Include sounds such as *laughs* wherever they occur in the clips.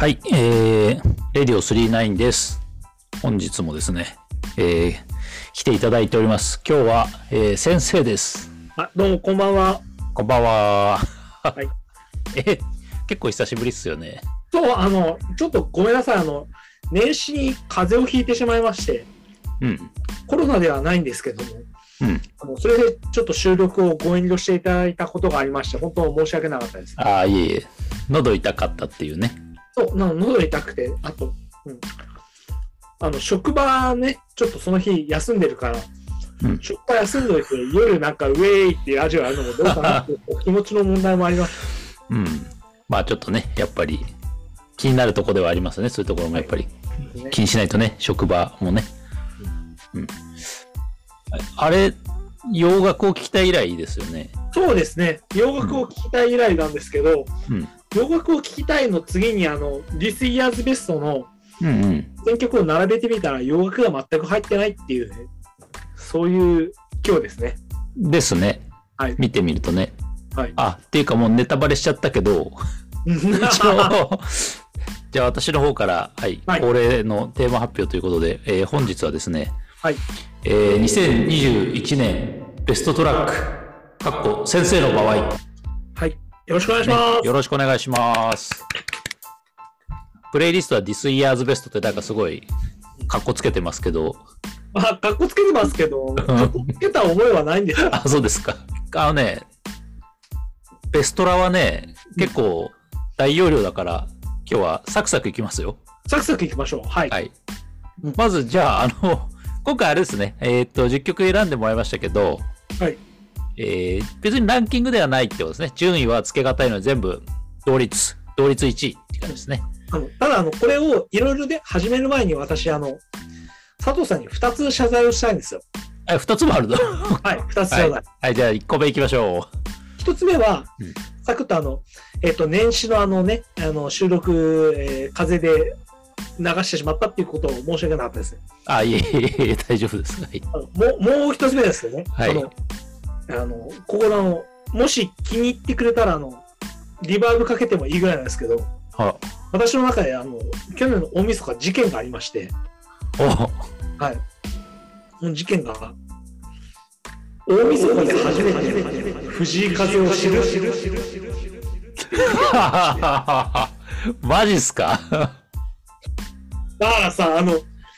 はい、えー、レディオ39です。本日もですね、えー、来ていただいております。今日は、えー、先生です。あ、どうも、こんばんは。こんばんは。はい。*laughs* え、結構久しぶりっすよね。そう、あの、ちょっとごめんなさい。あの、年始に風邪をひいてしまいまして、うん。コロナではないんですけども、うん。あのそれでちょっと収録をご遠慮していただいたことがありまして、本当申し訳なかったです。ああ、いえいえ。喉痛かったっていうね。そう、なの喉痛くて、あと、うん。あの、職場ね、ちょっとその日休んでるから、うん職場休んどいて、夜なんかウェーイっていうラジオやるのもどうかなっていう気持ちの問題もあります。うん。まあちょっとね、やっぱり気になるとこではありますね。そういうところもやっぱりね気にしないとね、職場もね。うん。あれ、洋楽を聴きたい以来ですよね。そうですね。洋楽を聴きたい以来なんですけど、うん。洋楽を聴きたいの次に、あの、This Year's Best のうんうん。選曲を並べてみたら洋楽が全く入ってないっていうね、そういう今日ですね。ですね。はい見てみるとね。はい。あ、っていうかもうネタバレしちゃったけど、*laughs* *laughs* じゃあ私の方から、はい、はい恒例のテーマ発表ということで、えー本日はですね、はい。えー2021年ベストトラック、かっこ先生の場合、はい。よろしくお願いします。ねよろしくお願いします。プレイリストは This Year's Best ってなんかすごい、かっこつけてますけど、まあ、かっこつけてますけど、かっこつけた覚えはないんですよ。*laughs* あ、そうですか。あのね、ベストラはね、結構大容量だから、今日はサクサクいきますよ。サクサクいきましょう。はい。はいうん。まず、じゃあ、あの、今回あれですね、えーっと、10曲選んでもらいましたけど、はい。えー別にランキングではないってことですね。順位はつけがたいので全部同率、同率1位って感じですね。あのただ、あの、これをいろいろで始める前に私、あの、佐藤さんに2つ謝罪をしたいんですよ。あ、2つもあるの？*laughs* はい。2つ謝罪。はい、はい、じゃあ1個目いきましょ一つ目は、うんサクッとあの、えっ、と、年始のあのね、あの収録、えー風で流してしまったっていうことを申し訳なかったですね。う。あ、いえいえいえ、大丈夫です。はい。もう、もう一つ目ですよね。はいあの、ここのあの、もし気に入ってくれたら、あの、リバーブかけてもいいぐらいなんですけど、は私の中で、あの、去年の大晦日事件がありまして、おはい。その事件が、大晦日で初めて藤井風を知る、知る、知る、知る、知る。マジっすか？だからさ、あの、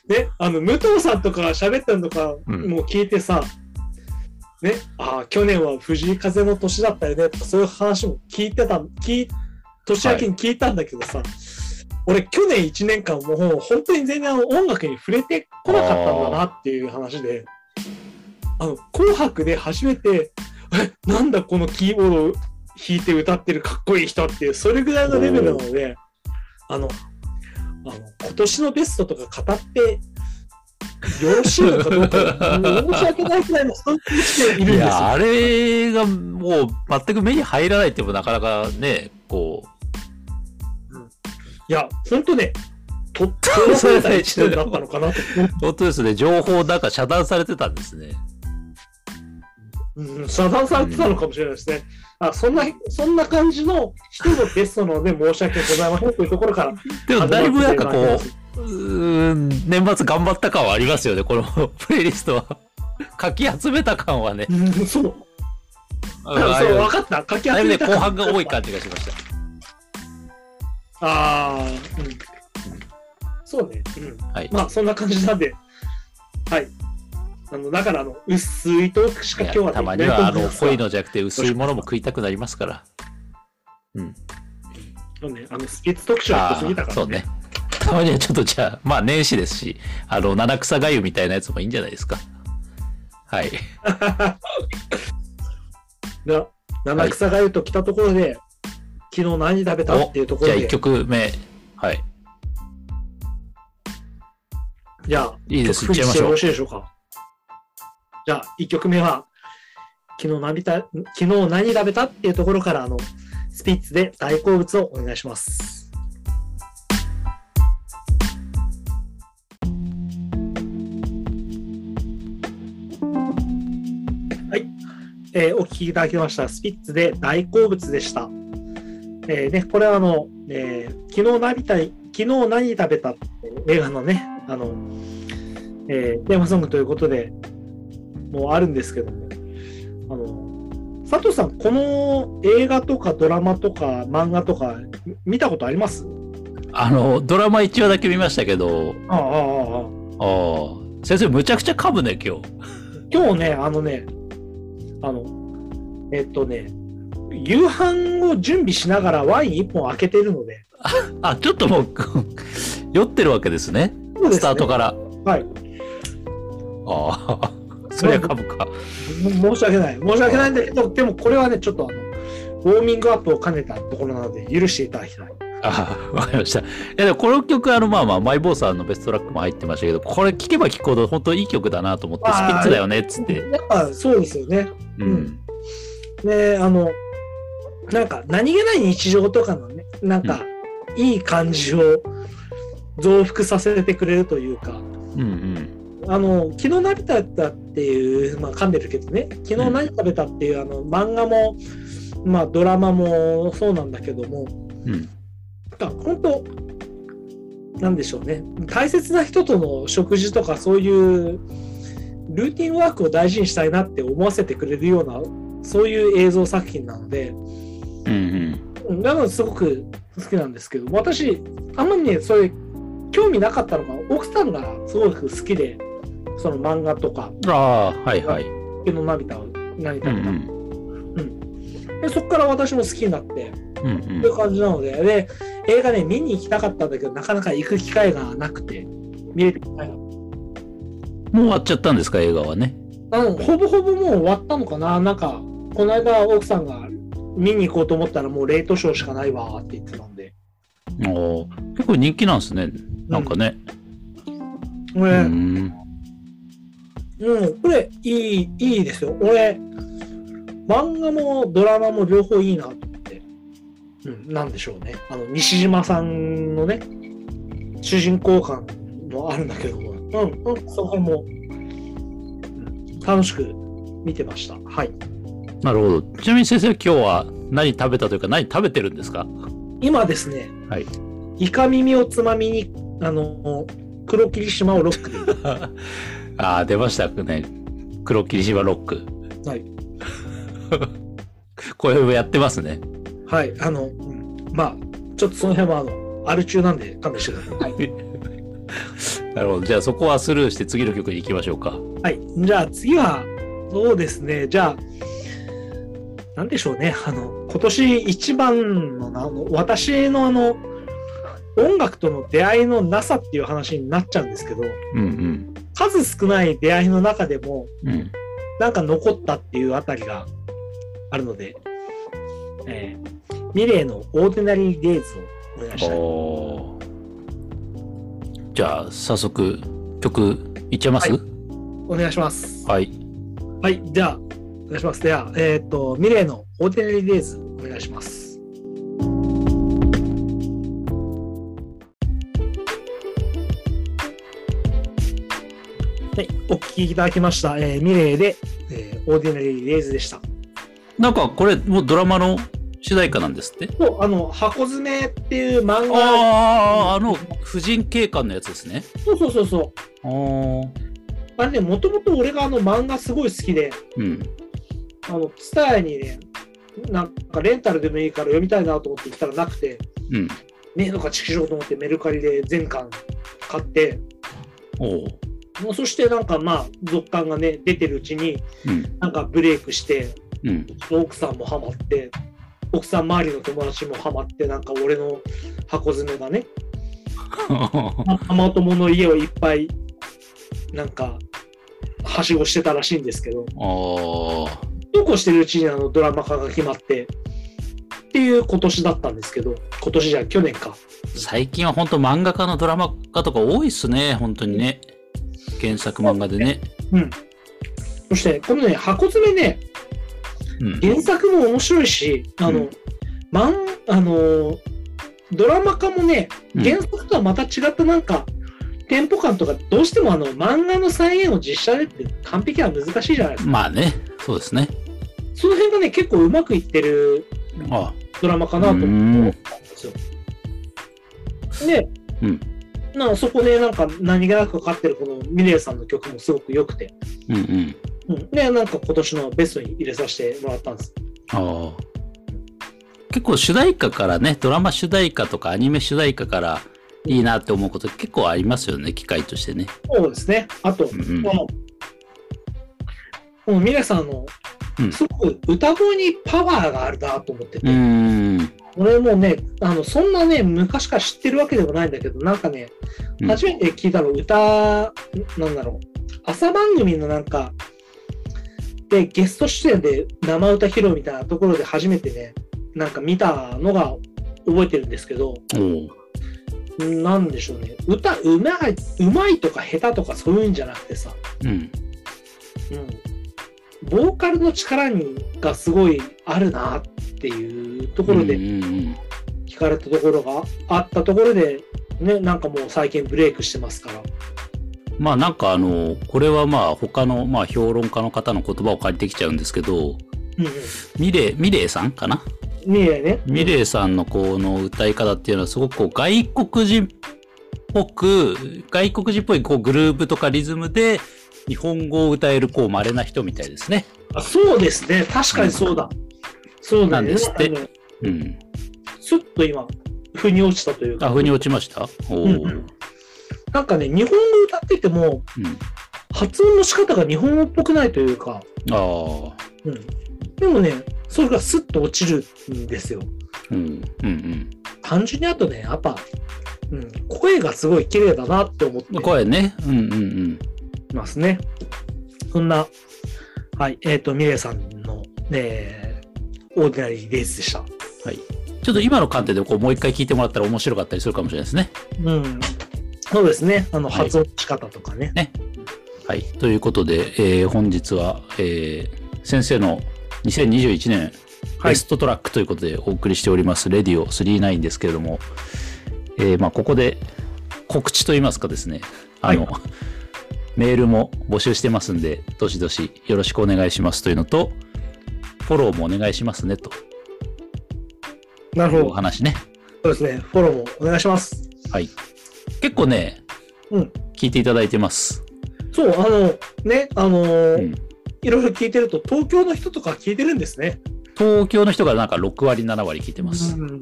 ね、あの、武藤さんとかが喋ったのとかうんもう聞いてさ、ね、ああ、去年は藤井風の年だったよね。とか、そういう話も聞いてた、聞い、年明けに聞いたんだけどさ、俺、去年1年間もう本当に全然あの音楽に触れてこなかったんだなっていう話で、あの、紅白で初めて、え、なんだこのキーボードを弾いて歌ってるかっこいい人っていう、それぐらいのレベルなので、あの、あの今年のベストとか語ってよろしいのかどうか、申し訳ないくらいの尊敬しているんですよ。いや、あれがもう全く目に入らないってもなかなかね、こいや、本当ね、*laughs* と、とらされた一年だったのかなと。う、本当ですね、情報なんか遮断されてたんですね。うん、遮断されてたのかもしれないですね。あそんな、そんな感じの人のベストなので申し訳ございませんというところから。でもだいぶなんかこうう、ん年末頑張った感はありますよね、この *laughs* プレイリストは。*laughs* かき集めた感はね。うん、そう。あそう、分かった。書きだいぶね、集めた後半が多い感じがしました。ああ、うん。そうね。うん。はい。まあ、そんな感じなんで、はい。あの、だから、あの、薄いトークしか今日はたまには、あの、濃いのじゃなくて薄いものも食いたくなりますから。うん。そうね、あの、スピッツ特集やってすぎたから、そうね。たまにはちょっとじゃあ、まあ年始ですし、あの、七草がゆみたいなやつもいいんじゃないですか。はい。*laughs* な七草がゆと来たところで、昨日何食べた？っていうところで、じゃあ一曲目。はい。じゃあ、いいですいっちゃいましょうしいでしょうか？じゃあ、1曲目は、昨日何た昨日何食べた？っていうところから、あの、スピッツで大好物をお願いします。えーお聞きいただきました。スピッツで大好物でした。えーね、これはあの、えー昨日何たい昨日何食べたって映画のね、あの、えーテーマソングということで、もうあるんですけども、あの、佐藤さん、この映画とかドラマとか漫画とかみ見たことあります？あの、ドラマ1話だけ見ましたけど、ああ、ああ、ああ。ああ、先生むちゃくちゃ噛むね、今日。今日ね、あのね、あの、えっとね、夕飯を準備しながらワイン1本開けてるので、あ、ちょっともう、*laughs* 酔ってるわけですね。すねスタートから。はい。ああ、*laughs* そりゃ噛むか。も申し訳ない。申し訳ないんだけど、でもこれはね、ちょっとあの、ウォーミングアップを兼ねたところなので、許していただきたい。ああ、わかりました。いや、でもこの曲、あの、まあまあ、マイボーさんのベストトラックも入ってましたけど、これ聴けば聴くほど本当いい曲だなと思って、スピッツだよね、っつって。やっぱそうですよね。うん。ね、あの、なんか、何気ない日常とかのね、なんか、いい感じを増幅させてくれるというか、うんうん。あの、昨日何食べたっていう、まあ噛んでるけどね、昨日何食べたっていう、あの、漫画も、まあドラマもそうなんだけども、うん。なんか本当、なんでしょうね、大切な人との食事とか、そういうルーティンワークを大事にしたいなって思わせてくれるような、そういう映像作品なので、うんうん。なのですごく好きなんですけど、私、あんまりね、それ、興味なかったのが、奥さんがすごく好きで、その漫画とか、ああ、はいはい。昨日涙を何食べた、うんうん。でそこから私も好きになって、うんという感じなので、で、映画ね、見に行きたかったんだけど、なかなか行く機会がなくて、見れてないの。うん。もう終わっちゃったんですか、映画はね。あの、ほぼほぼもう終わったのかななんか、この間奥さんが見に行こうと思ったらもうレートショーしかないわって言ってたんで。おー結構人気なんですね。なんかね。これ、ううん、ん。これ、いい、いいですよ。俺、漫画もドラマも両方いいなと思って。うん、なんでしょうね。あの、西島さんのね、主人公感もあるんだけども、うん、うん、そこも、うん楽しく見てました。はい。なるほど。ちなみに先生、今日は何食べたというか、何食べてるんですか？今ですね、はい。イカ耳をつまみに、あの、黒霧島をロックで。*laughs* ああ、出ましたね。黒霧島ロック。はい。*laughs* これもやってますね。はい。あの、うんまあ、ちょっとその辺は、あの、アル中なんで勘弁してください。はい。なるほど。じゃあそこはスルーして次の曲に行きましょうか。はい。じゃあ次は、そうですね。じゃあ、なんでしょうね。あの、今年一番のな、あの私のあの、音楽との出会いのなさっていう話になっちゃうんですけど、うん数少ない出会いの中でも、うん。うん。なんか残ったっていうあたりがあるので、えー、ミレイのオーディナリー・デイズをお願いしたい。じゃあ早速曲いっちゃいます？はお願いします。はい。はい、じゃあ、お願いします。では、えっ、と、ミレイのオーディナリー・デイズお願いします。はい、お聞きいただきました。えーミレイで、えーオーディナリー・デイズでした。なんかこれもうドラマの主題歌なんですって？と、あの、ハコヅメっていう漫画、ああ、あの婦人警官のやつですね。そうそうそうそう。あーあれね、もともと俺があの漫画すごい好きで、うん。あの、ツタヤにね、なんかレンタルでもいいから読みたいなと思って行ったらなくて、うん。ねえのかチキしようと思ってメルカリで全巻買って、おお。もうそしてなんかまあ、続刊がね、出てるうちに、うん。なんかブレイクして、うん。奥さんもハマって、奥さん周りの友達もハマって、なんか俺の箱詰めがね、*laughs* ママ友の家をいっぱい、なんか、はしごしてたらしいんですけど、ああ。そうこうしてるうちにあのドラマ化が決まって、っていう今年だったんですけど、今年じゃ去年か。最近は本当漫画家のドラマ化とか多いっすね。本当にね。原作漫画でね。うん。そして、このね、箱詰めね、うん。原作も面白いし、あの、うんまん、あの、ドラマ化もね、うん原作とはまた違ったなんか、テンポ感とか、どうしてもあの、漫画の再現を実写でって完璧は難しいじゃないですか。まあね。そうですね。その辺がね、結構うまくいってるあドラマかなと思ったんですよ。で、うんなそこでなんか何気なくかかってるこのミレイさんの曲もすごく良くて、うんうん。うん、で、なんか今年のベストに入れさせてもらったんです。ああ。結構主題歌からね、ドラマ主題歌とかアニメ主題歌からいいなって思うこと結構ありますよね、機会としてね。そうですね。あと、うんうんこの、このミレイさんのう、んすごく歌声にパワーがあるなと思ってて。俺もね、あの、そんなね、昔から知ってるわけでもないんだけど、なんかね、うん初めて聞いたの歌、なんだろう、朝番組のなんか、で、ゲスト出演で生歌披露みたいなところで初めてね、なんか見たのが覚えてるんですけど、おお。なんでしょうね、歌うまい、うまいとか下手とかそういうんじゃなくてさ、うん。うん、ボーカルの力にがすごいあるなっていうところで聞かれたところがあったところで、ね、なんかもう最近ブレイクしてますから。まあなんかあの、これはまあ他のまあ評論家の方の言葉を借りてきちゃうんですけど、うんうん。ミレイ、ミレイさんかな？ミレイね。ミレイさんのこの歌い方っていうのはすごくこう外国人っぽく、外国人っぽいこうグループとかリズムで日本語を歌えるこう稀な人みたいですね。あそうですね。確かにそうだ。そうだね。なんですってうん。すっと今、腑に落ちたというか。あ、腑に落ちました？おお、うんうんなんかね、日本語歌ってても、うん。発音の仕方が日本語っぽくないというか、ああ。うん。でもね、それがスッと落ちるんですよ。うん。うん単純にあとね、やっぱ、うん、声がすごい綺麗だなって思ってうん。声ね。うんうんうん。ますね。そんな、はい、えっ、と、ミレイさんの、ね、オーディナリーレースでした。はい。ちょっと今の観点でこうもう一回聞いてもらったら面白かったりするかもしれないですね。うん。そうですね。あの、はい発音の仕方とかね。はい。ということで、えー本日は、えー先生の2021年はいベストトラックということでお送りしております、レディオ39ですけれども、えーまあ、ここで告知といいますかですね、あの、メールも募集してますんで、どしどしよろしくお願いしますというのと、フォローもお願いしますねとなるほど。話ね。そうですね。フォローもお願いします。はい。結構ね、うん聞いていただいてます。そう、あの、ね、あのーうんいろいろ聞いてると、東京の人とか聞いてるんですね。東京の人がなんか6割、7割聞いてます。うん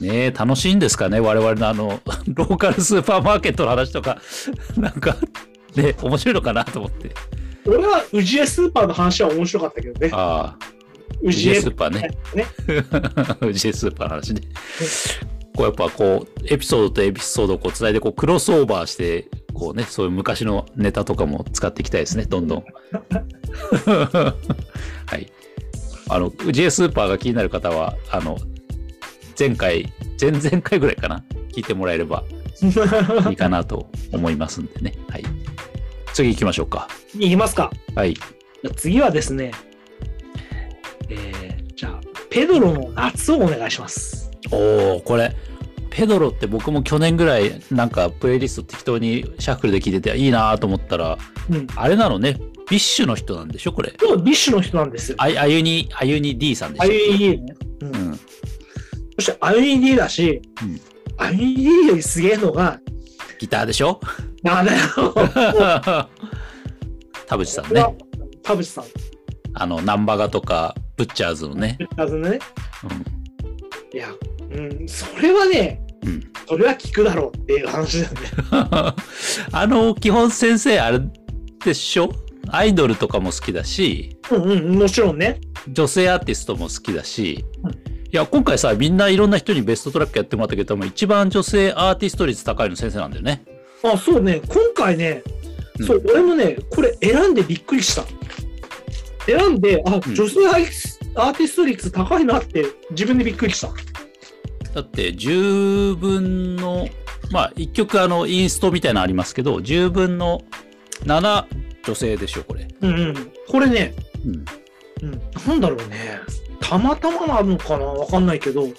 ねえ、楽しいんですかね我々のあの、*laughs* ローカルスーパーマーケットの話とか、*laughs* なんか、ね、面白いのかなと思って。俺は、宇治江スーパーの話は面白かったけどね。ああ、宇治江スーパーね。ね。*laughs* うちスーパーの話ね。こうやっぱこう、エピソードとエピソードをこう伝えて、こう、クロスオーバーして、こうね、そういう昔のネタとかも使っていきたいですね、どんどん。はい。あの、うちスーパーが気になる方は、あの、前回、前々回ぐらいかな、聞いてもらえれば *laughs* いいかなと思いますんでね。はい。次行きましょうか。いきますか。はい。次はですね、えー、じゃあ、ペドロの夏をお願いします。おおこれペドロって僕も去年ぐらいなんかプレイリスト適当にシャッフルで聞いてていいなと思ったらうん。あれなのねビッシュの人なんでしょこれ今日ビッシュの人なんですよ。ああゆにあゆに D さんでしょ アユニ・D ね。うんうんそして アユニ・D だし、うん IUD よりすげえのが、ギターでしょ？なんだよ。*laughs* 田淵さんね田淵さん。あのナンバガとかブッチャーズのね、あのね。ういや、うん、それはね、んうん、それは聞くだろうっていう話だよね。*laughs* あの基本先生あれでしょ？アイドルとかも好きだしうんうん、もちろんね。女性アーティストも好きだし、うんいや今回さみんないろんな人にベストトラックやってもらったけど一番女性アーティスト率高いの先生なんだよね。あ、そうね。今回ね、うんそう、俺もね、これ選んでびっくりした。選んで、あ、ん女性アーティスト率高いなって自分でびっくりした。だって10分のまあ一曲あのインストみたいなのありますけど10分の7女性でしょこれ。うんうん。これね、うんうん、なんだろうね。たまたまなのかな？わかんないけど、うん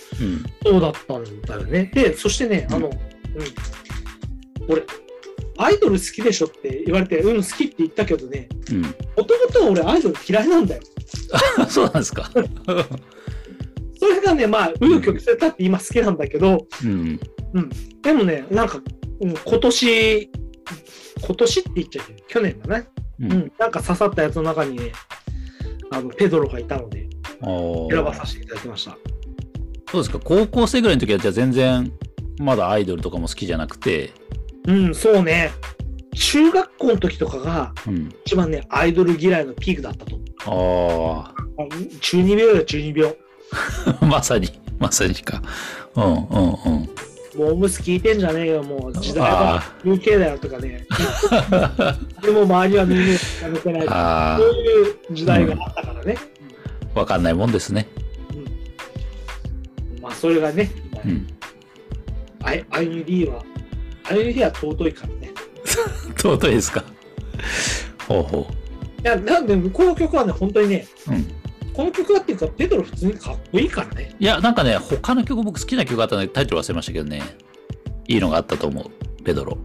そうだったんだよね。で、そしてね、うんあの、うん、俺、アイドル好きでしょって言われて、うん、好きって言ったけどね、うん、もともと俺アイドル嫌いなんだよ。*laughs* そうなんですか。*laughs* それがね、まあ、紆余曲折だって今好きなんだけど、うん。でもね、なんか、うん今年、今年って言っちゃうけど、去年だね。ううんん、なんか刺さったやつの中にね、あの、ペドロがいたので、お選ばさせていただきました。そうですか、高校生ぐらいの時は、じゃあ全然、まだアイドルとかも好きじゃなくて、うん、そうね。中学校の時とかが、うん。一番ね、アイドル嫌いのピークだったと。ああ中二病よ、中二病。あ、*laughs* まさに、まさにか。うんうんうん。もうおむす聞いてんじゃねえよ、もう時代はあ UK だよとかね。*laughs* でも周りは耳を傾けない。あそういう時代があったからね。あ、わかんないもんですね。うんまあ、それがね、うん。アイアイユリーは、アイユリーは尊いからね。*laughs* 尊いですか？ほうほいや、なんで、この曲はね、本当にね、う。うん。この曲はっていうか、ペドロ普通にかっこいいからね。いや、なんかね、他の曲僕好きな曲あったんで、タイトル忘れましたけどね。いいのがあったと思う。ペドロ。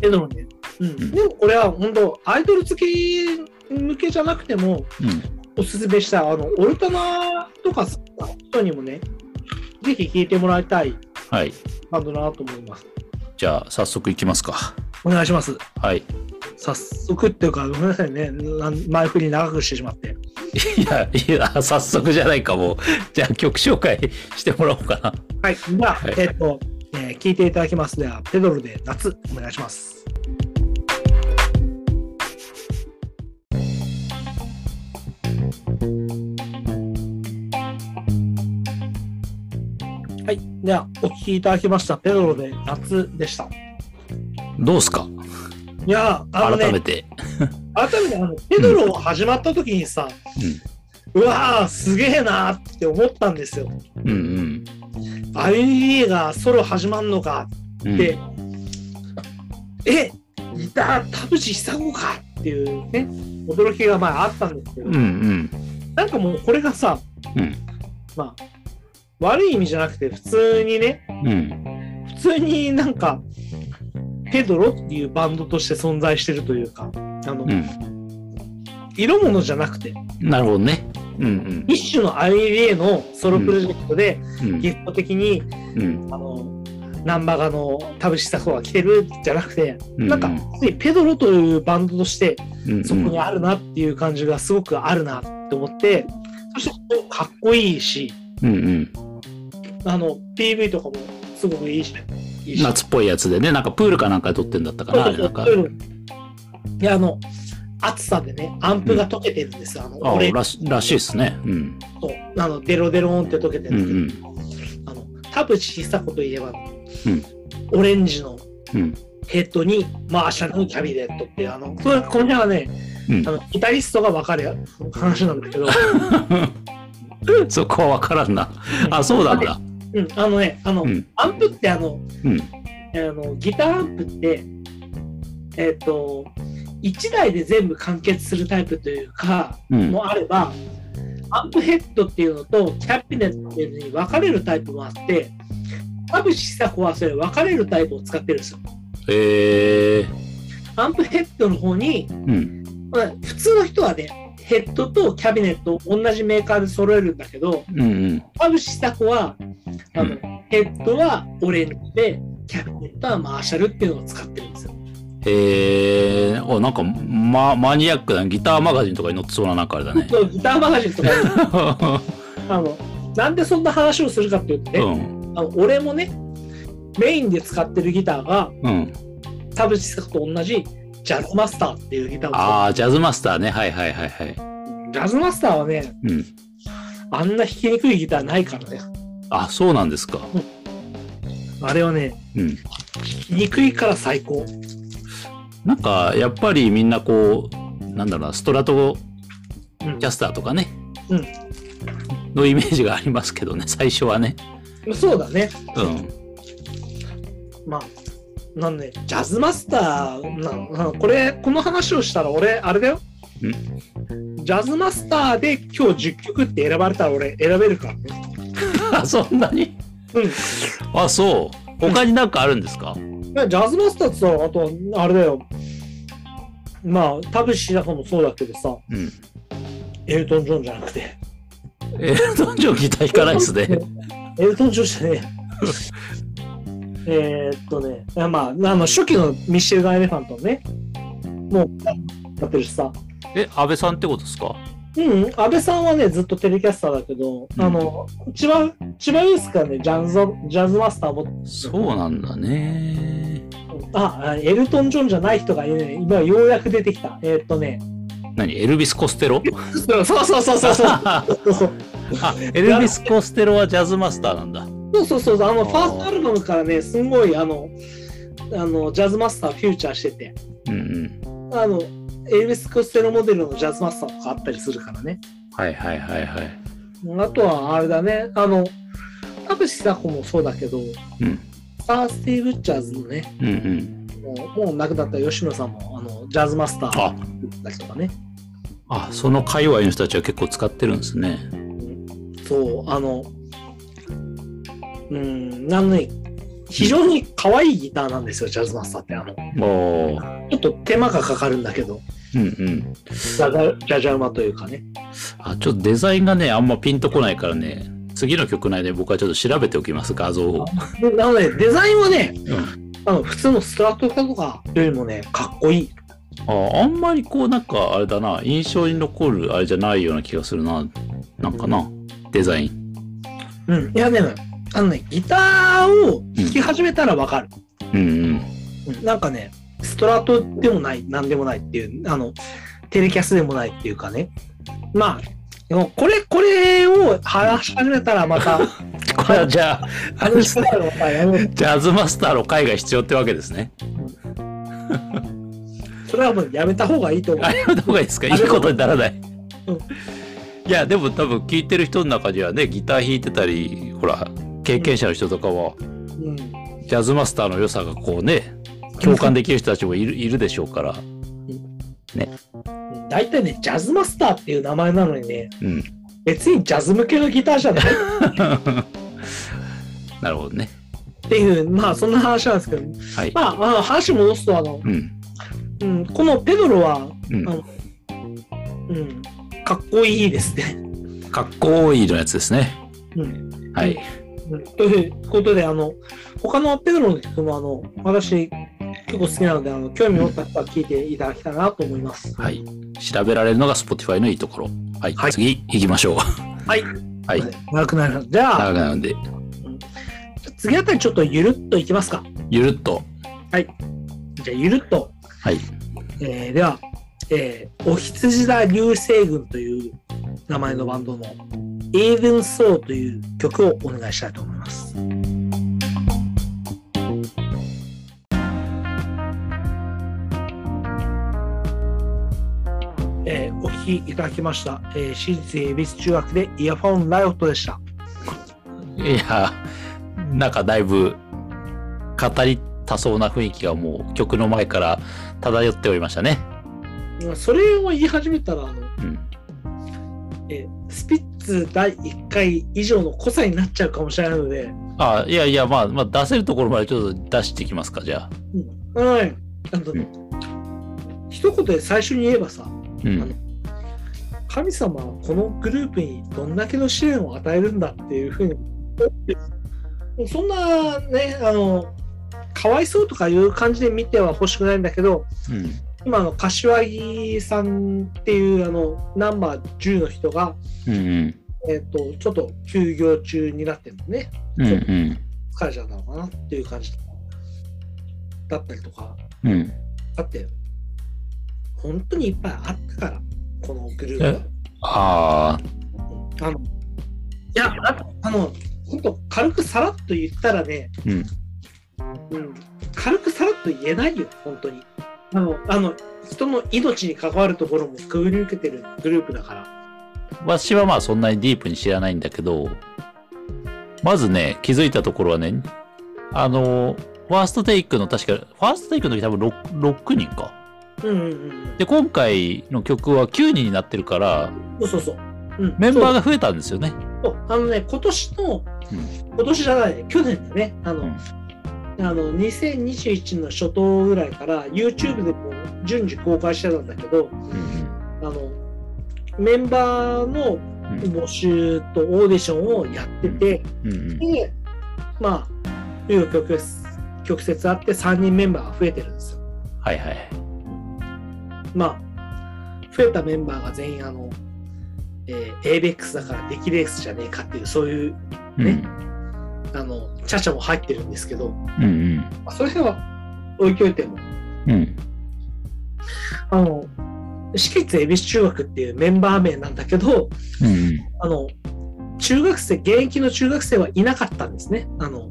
ペドロね。うん。んでもこれは本当、アイドル付き向けじゃなくても、うん。おすすめした、あの、オルタナとか人にもね、ぜひ聴いてもらいたいはい。バンドだなと思います。じゃあ、早速いきますか。お願いします。はい。早速っていうか、ごめんなさいね。なん前振り長くしてしまって。いや、いや、早速じゃないかもう。じゃあ、曲紹介してもらおうかな。はい。じゃあ、はいえっと、えー聞いていただきます。では、ペドロで夏、お願いします。では、お聴きいただきました。ペドロで夏でした。どうすか？いやー、あのね、改めて。改めてあの、ペドロ始まった時にさ、うわー、すげえなーって思ったんですよ。うん。うんアイリーがソロ始まんのかうん。で、えギター田淵久子かっていうね、驚きがまああったんですけど、うんうん。なんかもうこれがさ、うん。まあ、悪い意味じゃなくて、普通にね、うん。普通になんか、ペドロっていうバンドとして存在してるというか、あの、うん。色物じゃなくて、なるほどね。うん一種の IBA のソロプロジェクトで、うん。うんギフト的に、うん。あの、ナンバガの田淵久子が来てるじゃなくて、うんなんか、ついペドロというバンドとして、うん。そこにあるなっていう感じがすごくあるなって思って、そしてかっこいいし、うんうん。あの、PV とかもすごくいいし、いいし夏っぽいやつでね、なんかプールかなんかで撮ってんだったかな、あれなんか。いや、あの、暑さでね、アンプが溶けてるんですよ。あの、あ俺らしらしいですね。うん。と、あの、デロデローンって溶けてうんうるんですん。けど、あの、田淵久子といえば、うんオレンジのうん。ヘッドにマーシャルのキャビネットってあの、これ、この辺はね、うんあの、ギタリストが分かる話なんだけど、*laughs* *laughs* そこはわからんな。あ、そうなんだ。うん、あのね、あの、うん。アンプってあの、うん。あのギターアンプって、えっ、と、1台で全部完結するタイプというか、うん。もあれば、アンプヘッドっていうのとキャビネットっていうのに分かれるタイプもあって、田淵久子はそれ分かれるタイプを使ってるんですよ。えー。アンプヘッドの方に、うん。まあ普通の人はね、ヘッドとキャビネットを同じメーカーで揃えるんだけど、うんうん。田淵久子は、あの、うヘッドはオレンジで、キャビネットはマーシャルっていうのを使ってるんですよ。へえー。お、なんか、ま、マニアックなギターマガジンとかに載ってそうななんかあれだね。ギターマガジンとかに *laughs* あの、なんでそんな話をするかっていうとね、うん。あの俺もね、メインで使ってるギターが、うん。田淵久子と同じジャズマスターっていうギターああ、ジャズマスターね。はいはいはいはい。ジャズマスターはね、うん。あんな弾きにくいギターないからね。あ、そうなんですか。あれはね、うん。弾きにくいから最高。なんか、やっぱりみんなこう、なんだろうな、ストラトうんキャスターとかね。うんのイメージがありますけどね、最初はね。そうだね。うん。まあ、なんで、ジャズマスターな、なこれ、この話をしたら俺、あれだよ。ジャズマスターで今日10曲って選ばれたら俺選べるからね。*laughs* あ、そんなに？うん。あ、そう。他になんかあるんですか？いやジャズマスターってさ、あと、あれだよ。まあ、田淵久子もそうだけどさ、うん。エルトン・ジョンじゃなくて、*laughs* エルトン・ジョンギター弾かないですね。エルトン・ジョンじゃねえ。えーっとね、まあ、あの初期のミッシェルガン・エレファントね、もうやってるしさ。え、安倍さんってことですか？うん、安倍さんはね、ずっとテレキャスターだけど、うんあの、千葉、千葉ユースからね、ジャズ、ジャズマスターも、そうなんだね。あ、あエルトン・ジョンじゃない人がね、今ようやく出てきた。えーっとね、何？エルビス・コステロ？そうそうそうそうそう。*laughs* そうそうあ、エルビス・コステロはジャズマスターなんだ。そうそうそう、あの、ファーストアルバムからね、すんごい、あの、あの、ジャズマスターフューチャーしてて、うんうん。あの、エルビス・コステロモデルのジャズマスターとかあったりするからね。はいはいはいはい。あとは、あれだね、あの、田淵久子もそうだけど、うん。サースティ・ブッチャーズのね、うんうん。もうもう亡くなった吉野さんも、あの、ジャズマスターあだりとかね。あ、その界隈の人たちは結構使ってるんですね。そう、あの、うん、なのに、非常に可愛いギターなんですよ、ジャズマスターって。あの、ちょっと手間がかかるんだけど、うんうん。ジャジャジャジャ馬というかね。あ、ちょっとデザインがね、あんまピンとこないからね、次の曲内で僕はちょっと調べておきます、画像を。でなので、デザインはね、うん。あの普通のストラトカとかよりもね、かっこいい。ああんまりこうなんかあれだな、印象に残るあれじゃないような気がするな。なんかな、デザイン。うん。いやね、あのね、ギターを弾き始めたらわかる。うんなんかね、ストラトでもない、なんでもないっていう、あの、テレキャスでもないっていうかね。まあ、でもこれ、これを話し始めたらまた、*laughs* これはじゃあ、あれですね話し方がまたやめジャズマスターの会が必要ってわけですね。*laughs* それはもうやめた方がいいと思うやめた方がいいですか？いいことにならないうん。いや、でも多分聞いてる人の中にはね、ギター弾いてたり、ほら、経験者の人とかは、うん。ジャズマスターの良さがこうね、共感できる人たちもいるいるでしょうから。大体ね、ジャズマスターっていう名前なのにね、うん。別にジャズ向けのギターじゃない *laughs* なるほどね。っていう、まあそんな話なんですけど、はい。まあ、あの話戻すと、あの、うん。うん、このペドロは、うんあのうん、かっこいいですね。かっこいいのやつですね。うんはい。うんということで、あの、他のペドロの曲も、あの、私、結構好きなので、あの、興味持った人は聞いていただきたいなと思います。はい。調べられるのが Spotify のいいところ。はい。はい次行きましょう。はい。はい。長くなる。じゃあ、長くなるんで、次あたりちょっとゆるっといきますか。ゆるっと。じゃあ、ゆるっと。はい。えーでは、えーお羊座流星群という名前のバンドの Even So という曲をお願いしたいと思います。えーお聴きいただきました、えー私立恵比寿中学でイヤフォンライオットでした。いや、なんかだいぶ語りたそうな雰囲気がもう曲の前から漂っておりましたね。それを言い始めたら、あのうん。えースピッツ第1回以上の濃さになっちゃうかもしれないので、あいやいや、まあ、まあ、出せるところまでちょっと出していきますか、じゃあ。うん、はい。あのね、一言で最初に言えばさ、うん。神様はこのグループにどんだけの試練を与えるんだっていうふうにそんなね、あの、かわいそうとかいう感じで見ては欲しくないんだけど、うん。今の柏木さんっていうあのナンバー10の人が、うんうん。えっとちょっと休業中になってるのね。うんうん。疲れちゃったのかなっていう感じだったりとか。うん。だって、本当にいっぱいあったから、このグループは。ああ、あの、いや、ああの、本当軽くさらっと言ったらね、うん。うん、軽くさらっと言えないよ、本当に。あの、あの、人の命に関わるところもくぐり抜けてるグループだから。私はまあそんなにディープに知らないんだけど、まずね、気づいたところはね、あの、ファーストテイクの確か、ファーストテイクの時多分 6, 6人か。うんうんうんで、今回の曲は9人になってるから、うん。そうそうそう。うん、メンバーがが増えたんですよね。あのね、今年の、うん今年じゃない、去年でね、あの、うんあの2021の初頭ぐらいから YouTube でも順次公開してたんだけど、うんあのメンバーの募集とオーディションをやってて、うんうん。で、まあ、紆余曲折曲折あって3人メンバーが増えてるんですよ。はいはい。まあ、増えたメンバーが全員、あの、えー、ABEX だから出来レースじゃねえかっていう、そういう、うん。ねあの、チャチャも入ってるんですけど、うんうん。まあ、それは置いといても、うん。あの、私立恵比寿中学っていうメンバー名なんだけど、うんあの、中学生、現役の中学生はいなかったんですね。あの、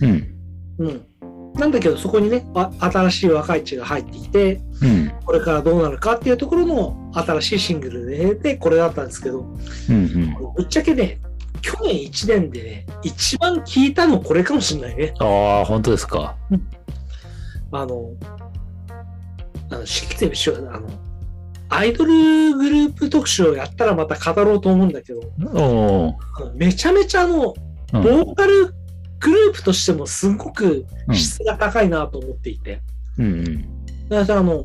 うんうん。なんだけど、そこにね、あ新しい若い血が入ってきて、うんこれからどうなるかっていうところの新しいシングルで、でこれだったんですけど、うんうんぶっちゃけね、去年1年でね、一番聞いたのこれかもしれないね。ああ、本当ですか。あの、あの、私立恵比寿中学あの、アイドルグループ特集をやったらまた語ろうと思うんだけど、めちゃめちゃあの、うん。ボーカルグループとしてもすごくうん質が高いなと思っていて、うんうん。だからあの、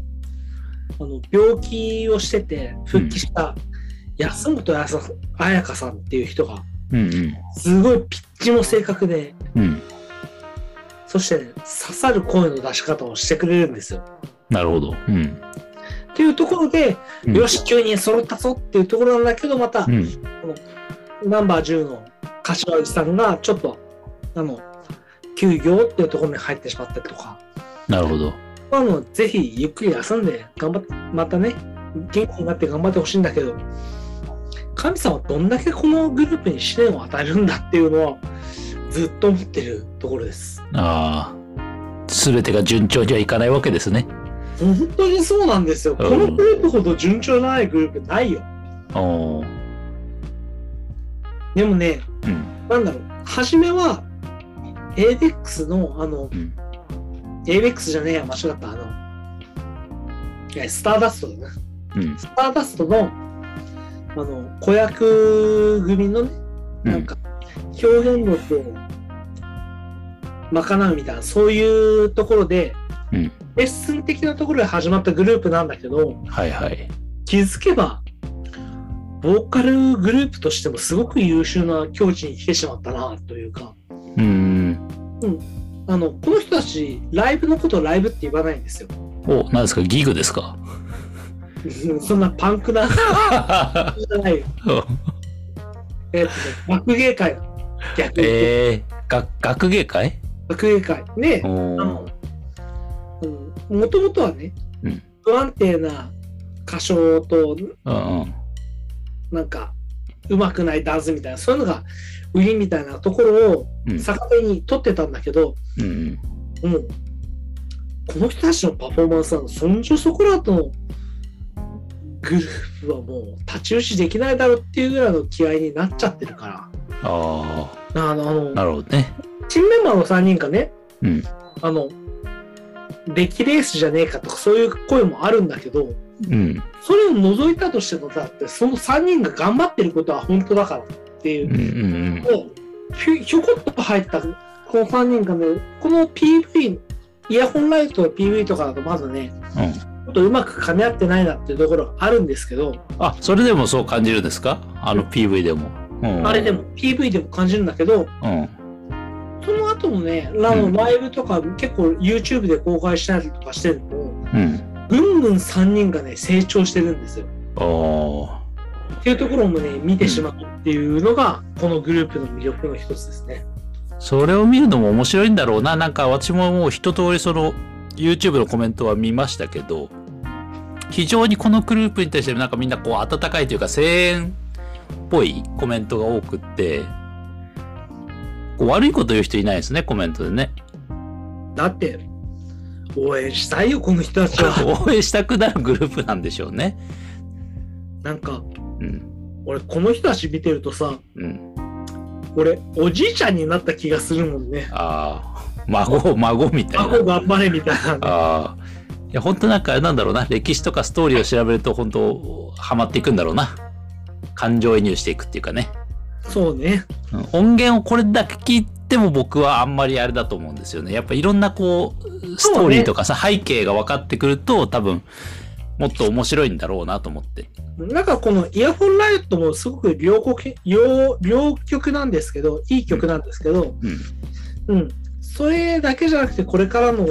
あの病気をしてて復帰した安本彩香さんっていう人が、すごいピッチも正確で、うん。そして、ね、刺さる声の出し方をしてくれるんですよ。なるほど。うんっていうところで、うんよし、9人揃ったぞっていうところなんだけど、またう、んナンバー10の柏内さんがちょっと、あの、休業っていうところに入ってしまったりとか、なるほど。あの、ぜひゆっくり休んで、頑張って、またね、元気になって頑張ってほしいんだけど、神様どんだけこのグループに試練を与えるんだっていうのは、ずっと思ってるところです。ああ、すべてが順調にはいかないわけですね。本当にそうなんですよ。このグループほど順調ないグループないよ。でもね、うん。なんだろう、初めは、ABEX の、あの、うん。ABEX じゃねえや、間違った、あの、スターダストだな。うん。スターダストの、あの、子役組のね、うん。なんか、表現力を賄うみたいな、そういうところで、うんレッスン的なところで始まったグループなんだけど、はいはい。気づけば、ボーカルグループとしてもすごく優秀な境地に来てしまったな、というか、うーん。あの、この人たち、ライブのことをライブって言わないんですよ。お、何ですか？ギグですか？そんなパンクな、*laughs* じゃないよ。*laughs* えっとね、学芸会。逆に。えー、が学芸会？学芸会。ね、おあーの、もともとはね、うん不安定な歌唱と、うんうん。なんか、うまくないダンスみたいな、そういうのが売りみたいなところをうん逆手に取ってたんだけど、うんもう、この人たちのパフォーマンスは、そんじょそこらとのグループはもう太刀打ちできないだろうっていうぐらいの気合いになっちゃってるかあら。あの、ああ、のなるほどね。新メンバーの3人がね、うん。あの、出来レースじゃねえかとかそういう声もあるんだけど、うん。それを除いたとしてもだって、その3人が頑張ってることは本当だからっていううんうんひょひょこっと入ったこの3人がね、この PV、イヤホンライトの PV とかだとまずね、うん。うん。ちょっとうまく噛み合ってないなっていうところがあるんですけど、あ、それでもそう感じるんですか？あの PV でも。うん、あれでも PV でも感じるんだけど、うん。そのね、あのうんライブとか結構 YouTube で公開したりとかしてると、うん。ぐんぐん3人がね、成長してるんですよ。っていうところもね、見てしまうっていうのが、このグループの魅力の一つですね。それを見るのも面白いんだろうな。なんか私ももう一通りその YouTube のコメントは見ましたけど、非常にこのグループに対してなんかみんなこう温かいというか声援っぽいコメントが多くって、悪いこと言う人いないですね、コメントでね。だって、応援したいよ、この人たちは。*laughs* 応援したくなるグループなんでしょうね。なんか、うん。俺、この人たち見てるとさ、うん。俺、おじいちゃんになった気がするもんね。ああ、孫、孫みたいな。孫頑張れみたいな。ああ。いや、本当なんか、なんだろうな、歴史とかストーリーを調べると、本当ハマっていくんだろうな。感情移入していくっていうかね。そうね。うん音源をこれだけ聞いても僕はあんまりあれだと思うんですよね。やっぱいろんなこう、ストーリーとかさ、背景が分かってくると、多分、もっと面白いんだろうなと思って。なんかこのイヤホンライトもすごく両国両両曲なんですけど、いい曲なんですけど、うん。うん。それだけじゃなくて、これからの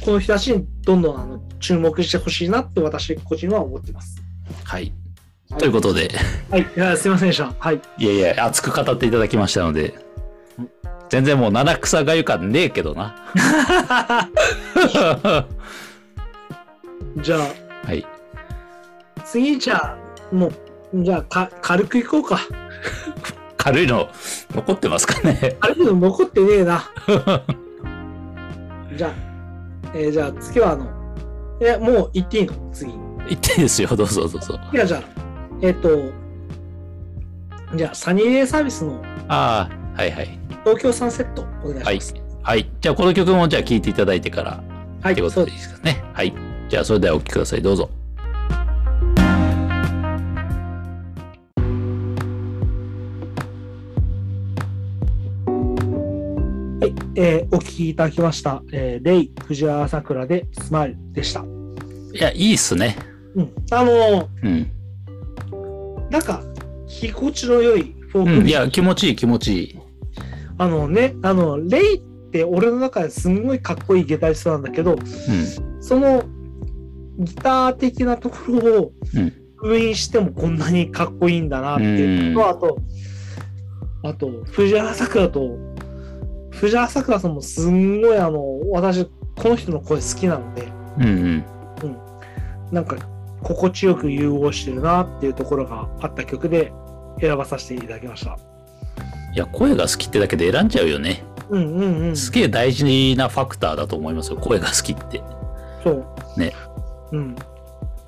この人たちにどんどんあの注目してほしいなって私個人は思ってます。はい。ということで、はい。いやすいませんでした。はい。いやいや、熱く語っていただきましたので、全然もう七草がゆ感ねえけどな。*laughs* じゃあ、はい。次じゃあ、もう、じゃあか軽くいこうか。軽いの残ってますかね。軽いの残ってねえな。*laughs* じゃあ、えーじゃあ次はあの、え、もう行っていいの？次。言っていいですよ、どうぞどうぞ。いや、じゃあ、えっ、と、じゃあ、サニーデイサービスのああ、はいはい。東京サンセットお願いはいします。。はい。じゃあ、この曲もじゃあ聴いていただいてから、はい、ってことでいいですかね。はい。じゃあ、それではお聴きください。どうぞ。はい、えーお聞きいただきました、えーレイ・藤原さくらでスマイルでした。いや、いいっすね。うん、あのうん。ーなんか、居心地の良いフォークうん、いや、気持ちいい、気持ちいい。あのね、あの、レイって俺の中ですんごいかっこいいギタリストなんだけど、うん。そのギター的なところをうん封印してもこんなにかっこいいんだなっていうのと、あと、あと、藤原さくらと、藤原さくらさんもすんごいあの、私、この人の声好きなので、うんうん。なんか心地よく融合してるなっていうところがあった曲で選ばさせていただきました。いや、声が好きってだけで選んじゃうよね。うんうんうん。すげえ大事なファクターだと思いますよ。声が好きって。そう。ね。うん。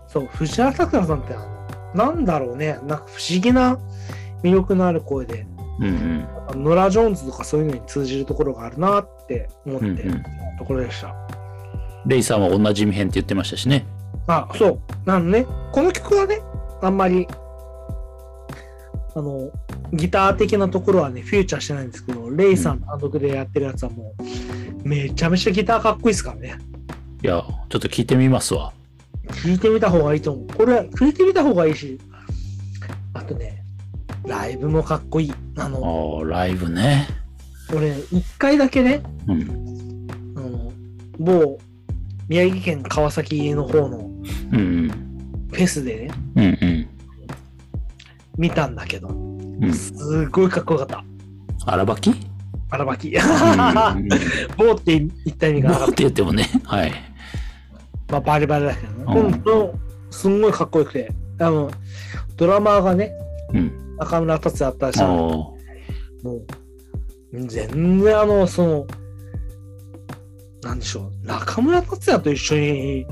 そう、藤原さくらさんってなんだろうね、なんか不思議な魅力のある声で、うんうん。ノラ・ジョーンズとかそういうのに通じるところがあるなって思ってうんうんるところでした。レイさんは同じ味変って言ってましたしね。あ、そう。なのね、この曲はね、あんまり、あの、ギター的なところはね、フューチャーしてないんですけど、レイさん単独でやってるやつはもう、めちゃめちゃギターかっこいいですからね。いや、ちょっと聞いてみますわ。聞いてみた方がいいと思う。これ、聞いてみた方がいいし、あとね、ライブもかっこいい。ああの、あ、ライブね。俺、一回だけね、うん。あの、某、宮城県川崎の方のうんうん。フェスでね、うんうん。見たんだけど、うん。すっごいかっこよかった。荒ばき？うん荒ばき。うん某って言った意味がなかって言ってもね。はい。た。まあ、バリバリだけどね。うん本当、すんごいかっこよくて、あの、ドラマーがね、うん。中村達也だったらしいもう、全然あの、その、なんでしょう、中村達也と一緒に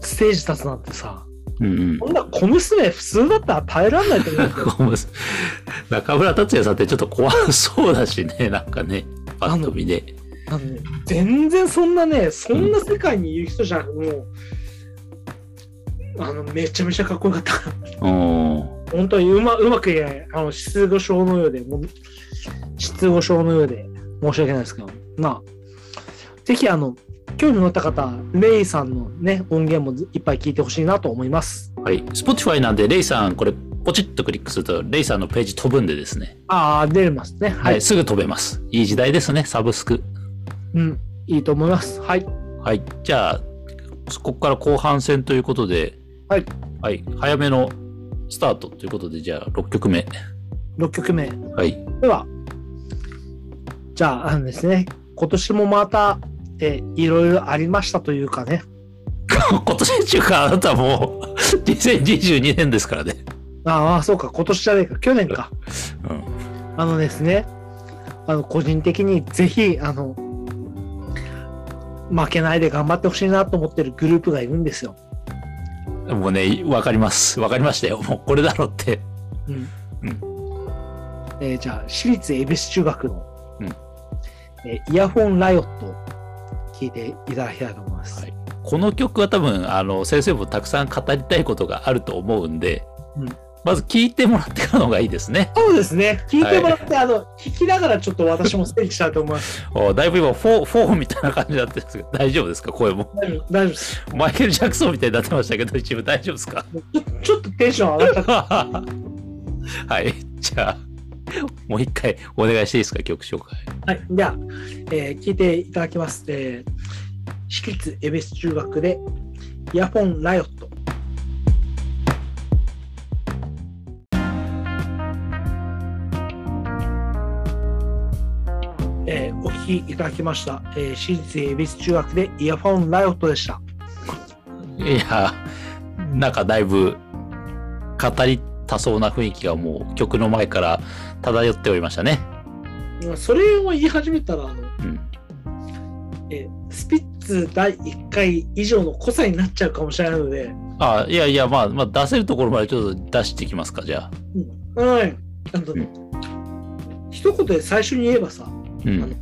ステージ立つなんてさ、うんうん。こんな小娘普通だったら耐えられないと思う *laughs* 中村達也さんってちょっと怖そうだしね、*laughs* なんかね、パッと見で。ね全然そんなね、そんな世界にいる人じゃなくもう、あの、めちゃめちゃかっこよかった。本当にうまうまく言えない。あの、失語症のようで、もう失語症のようで申し訳ないですけど、まあ、ぜひ、あの、興味持った方、レイさんのね、音源もいっぱい聞いてほしいなと思います。はい。Spotify なんで、レイさん、これ、ポチッとクリックすると、レイさんのページ飛ぶんでですね。ああ、出れますね。は、はいい。すぐ飛べます。いい時代ですね、サブスク。うん、いいと思います。はい。はい。じゃあ、ここから後半戦ということで、はい。はい。早めのスタートということで、じゃあ、6曲目。6曲目。はい。では、じゃあ、あのですね、今年もまた、えいろいろありましたというかね、*laughs* 今年中か、あなたもう、*laughs* 2022年ですからね。ああ、そうか、今年じゃねえか、去年か。うん。あのですね、あの、個人的にぜひ、あの、負けないで頑張ってほしいなと思ってるグループがいるんですよ。もうね、わかります。わかりましたよ。もうこれだろうって。うん。うんえーじゃあ、私立恵比寿中学の、うんえーイヤホンライオットを聞いていただきたいと思います。はいこの曲は多分、あの、先生もたくさん語りたいことがあると思うんで、うんまず聞いてもらってからの方がいいですね。そうですね。聞いてもらって、あの、聞きながらちょっと私も整理したいと思います。*laughs* おだいぶ今フォー、フォーみたいな感じになってるんですけど、大丈夫ですか？声も。大丈夫大丈夫です。マイケル・ジャクソンみたいになってましたけど、一部大丈夫ですか？ちょちょっとテンション上がっちゃった。*laughs* はい。じゃあ、*laughs* もう一回お願いしていいですか曲紹介。はい。では、えー聞いていただきます。えー、私立恵比寿中学で、イヤフォンライオット。えーお聞きいただきました。えー、私立恵比寿中学でイヤフォンライオットでした。いや、なんかだいぶ語りたそうな雰囲気がもう曲の前から漂っておりましたね。まあそれを言い始めたら、あの、うん。えースピッツ第1回以上の濃さになっちゃうかもしれないので、あいやいや、まあ、まあ、出せるところまでちょっと出していきますか、じゃあ。うん、はい。あの、一言で最初に言えばさ、うん。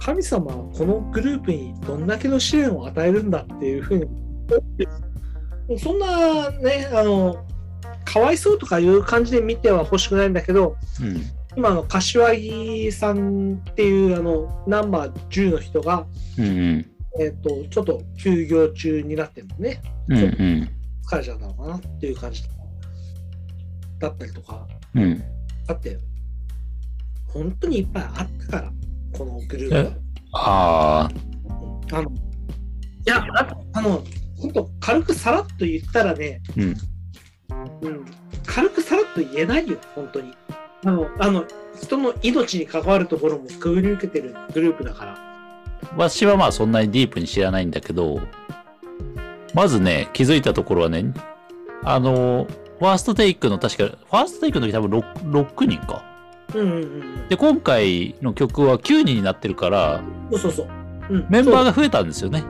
神様はこのグループにどんだけの試練を与えるんだっていうふうにそんなね、あの、かわいそうとかいう感じで見ては欲しくないんだけど、うん。今あの柏木さんっていうあのナンバー10の人が、うんうん。えっとちょっと休業中になってるのねうんうん。疲れちゃったのかなっていう感じだったりとかうん。だって本当にいっぱいあったからこのグループはああ、あのいやああの本当軽くさらっと言ったらね、うん。うん、軽くさらっと言えないよ本当に。あのあの人の命に関わるところもくぐり抜けてるグループだから。私はまあそんなにディープに知らないんだけど、まずね、気づいたところはね、あの、ファーストテイクの確か、ファーストテイクの時多分 6, 6人か。うんうんうんで、今回の曲は9人になってるから、うんそうそうそう、うん、メンバーがが増えたんですよね。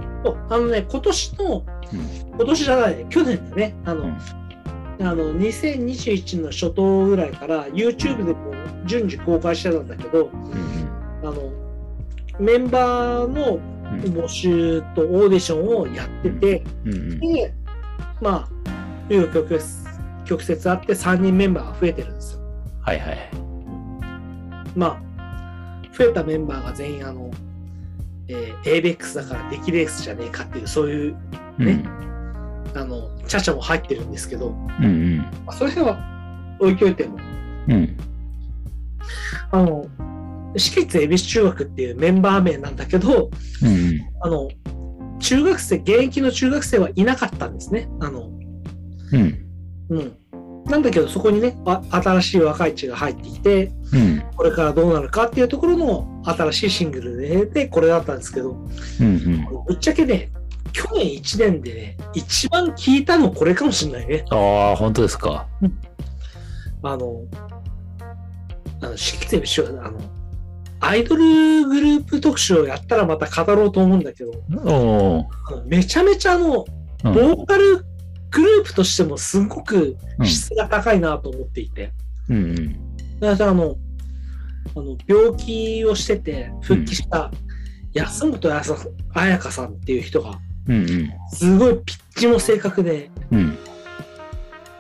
あのね今年の、うん。今年じゃない去年だね。あの、うんあの2021の初頭ぐらいから YouTube でも順次公開してたんだけどうんあのメンバーのうん。募集とオーディションをやってて、でまあ紆余曲折曲折あって3人メンバーが増えてるんですよ。はいはい。まあ増えたメンバーが全員あの、えー、ABEX だからデキレースじゃねえかっていうそういううん。ねあのチャチャも入ってるんですけど、うんうん。まあ、それは置いといても。うん。あの私立恵比寿中学っていうメンバー名なんだけどうん。あの中学生現役の中学生はいなかったんですね。あのうん。うん、なんだけどそこにねあ新しい若い血が入ってきてうん。これからどうなるかっていうところの新しいシングルででこれだったんですけどうんうん。ぶっちゃけね去年1年でね一番聞いたのこれかもしれないね。ああ、本当ですか。あの、あの、私立恵比寿中学あの、アイドルグループ特集をやったらまた語ろうと思うんだけど、めちゃめちゃあの、うん。ボーカルグループとしてもすごくうん。質が高いなと思っていて、うんうん。だからあの、あの病気をしてて復帰した安本彩香さんっていう人が、うんうん。すごいピッチも正確で、うん。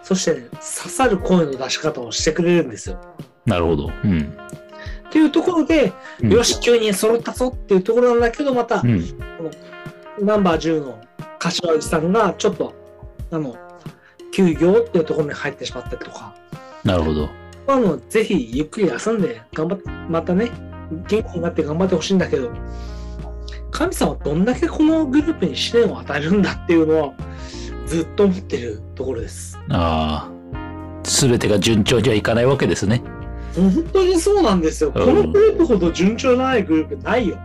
そして、ね、刺さる声の出し方をしてくれるんですよ。なるほど。うん。っていうところで、うん。よし、9人揃ったぞっていうところなんだけど、またう、ん。ナンバー10の柏木さんがちょっと、あの、休業っていうところに入ってしまったりとか、なるほど。あの、ぜひゆっくり休んで、頑張って、またね、元気になって頑張ってほしいんだけど、神様はどんだけこのグループに試練を与えるんだっていうのは、ずっと思ってるところです。ああ、すべてが順調にはいかないわけですね。本当にそうなんですよ。このグループほど順調ないグループないよ。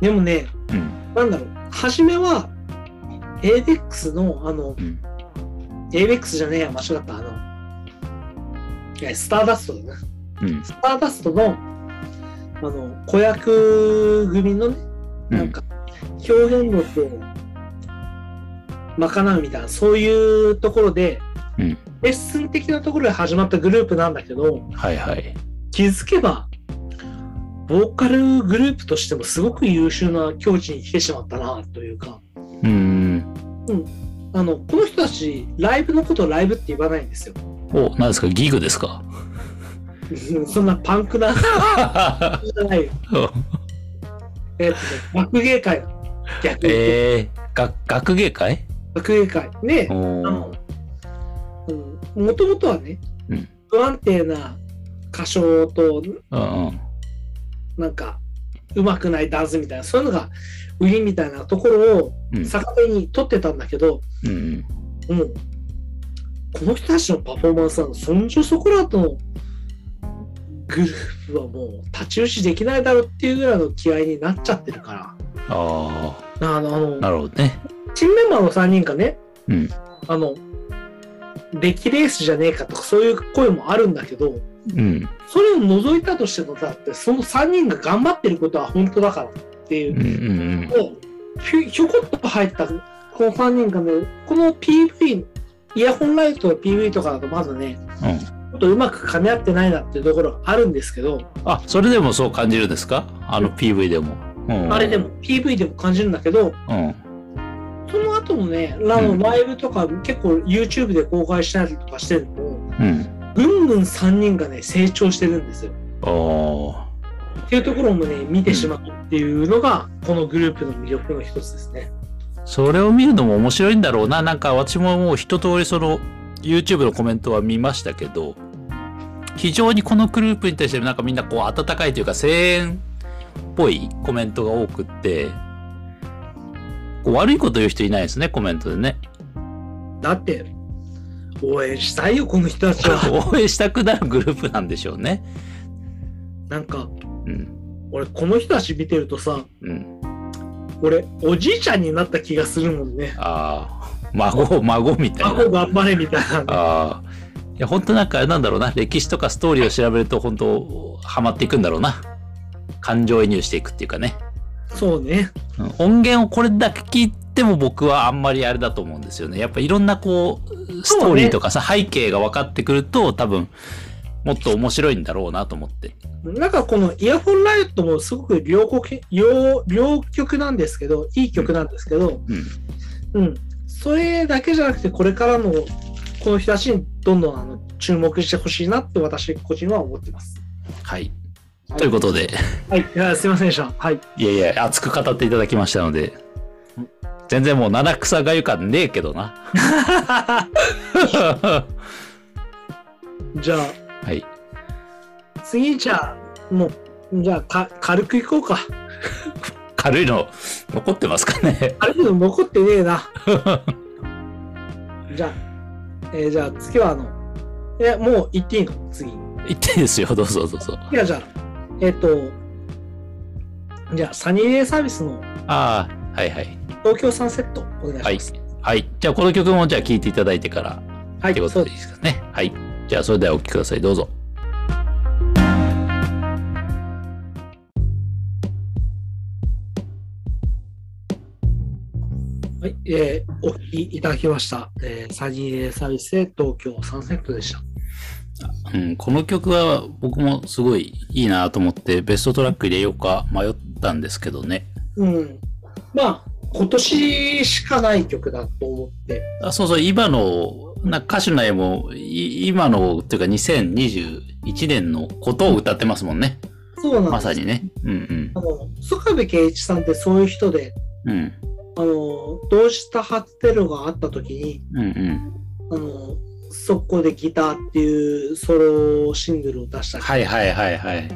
でもね、うんなんだろう、初めは、ABEX の、あの、うん ABEX じゃねえや、間違った、あの、スターダストだな。うんスターダストの、あの、子役組のね、なんか、表現力を賄うみたいな、そういうところで、うん。レッスン的なところで始まったグループなんだけど、はいはい。気づけば、ボーカルグループとしてもすごく優秀な境地に来てしまったなというか、うーん。あの、この人たち、ライブのことをライブって言わないんですよ。お、何ですか？ギグですか？うん *laughs* そんなパンクな、*laughs* じゃないよ。えっとね、学芸会。逆に。えー、が学芸会？学芸会。ね、おあーの、うん、もともとはね、うん不安定な歌唱と、うんうん。なんか、うまくないダンスみたいな、そういうのが売りみたいなところをうん逆手に取ってたんだけど、うんうん。もう、この人たちのパフォーマンスは、そんじょそこらとのグループはもう太刀打ちできないだろうっていうぐらいの気合いになっちゃってるかあら、あの、ああ、のなるほどね。新メンバーの3人がね、うん。あの、出来レースじゃねえかとかそういう声もあるんだけど、うん。それを除いたとしてもだって、その3人が頑張ってることは本当だからっていううんうんもうひょひょこっと入ったこの3人がね、この PV、イヤホンライトの PV とかだとまずね、うん。とうまく噛み合ってないなっていうところがあるんですけど、あ、それでもそう感じるんですか？あの PV でも。うん、あれでも PV でも感じるんだけど、うん。その後のね、ラうんライブとか結構 YouTube で公開したりとかしてるのも、うん。ぐんぐん3人がね、成長してるんですよ。っていうところもね、見てしまうっていうのが、このグループの魅力の一つですね。それを見るのも面白いんだろうな。なんか私ももう一通りその YouTube のコメントは見ましたけど、非常にこのグループに対してなんかみんなこう温かいというか声援っぽいコメントが多くって、こう悪いこと言う人いないですね、コメントでね。だって、応援したいよ、この人たちは。*laughs* 応援したくなるグループなんでしょうね。なんか、うん。俺、この人たち見てるとさ、うん。俺、おじいちゃんになった気がするもんね。ああ、孫、孫みたいな。孫頑張れみたいな。ああ。いや、本当なんか、なんだろうな。歴史とかストーリーを調べると、本当ハマっていくんだろうな。感情移入していくっていうかね。そうね。うん音源をこれだけ聞いても僕はあんまりあれだと思うんですよね。やっぱいろんなこう、ストーリーとかさ、背景が分かってくると、多分、もっと面白いんだろうなと思って。なんかこのイヤホンライトもすごく両国両両曲なんですけど、いい曲なんですけど、うん。うん。それだけじゃなくて、これからのこの人たちにどんどんあの注目してほしいなって私個人は思ってます。はい。ということで、はい。いやすいませんでした。はい。いやいや、熱く語っていただきましたので、全然もう七草がゆかねえけどな。*laughs* じゃあ、はい。次じゃあ、もう、じゃあか軽くいこうか。軽いの残ってますかね軽いの残ってねえな。*laughs* じゃあ、えーじゃあ次はあの、え、もう行っていいの？次。言っていいですよ。*laughs* どうぞどうぞ。いや、じゃあ、えっ、と、じゃあ、サニーデイサービスのああ、はいはい。東京サンセットお願いします。はい。じゃあこの曲もじゃあ聴いていただいてからはい、ってことでいいですかね。はい。じゃあそれではお聴きください。どうぞ。はい、えーお聞きいただきました。えーサニーデイサービスで東京サンセットでした。うん、この曲は僕もすごいいいなと思ってベストトラック入れようか迷ったんですけどね。うん。まあ、今年しかない曲だと思って。あそうそう、今の、な歌手の絵も、い今の、っていうか2021年のことを歌ってますもんね。そうなんです。まさにね。うんあの、曽我部圭一さんってそういう人で、うん。うん。あの、同時多発テロがあった時に、うんうん。あの、速攻でギターっていうソロシングルを出したり、はいはいはいはい。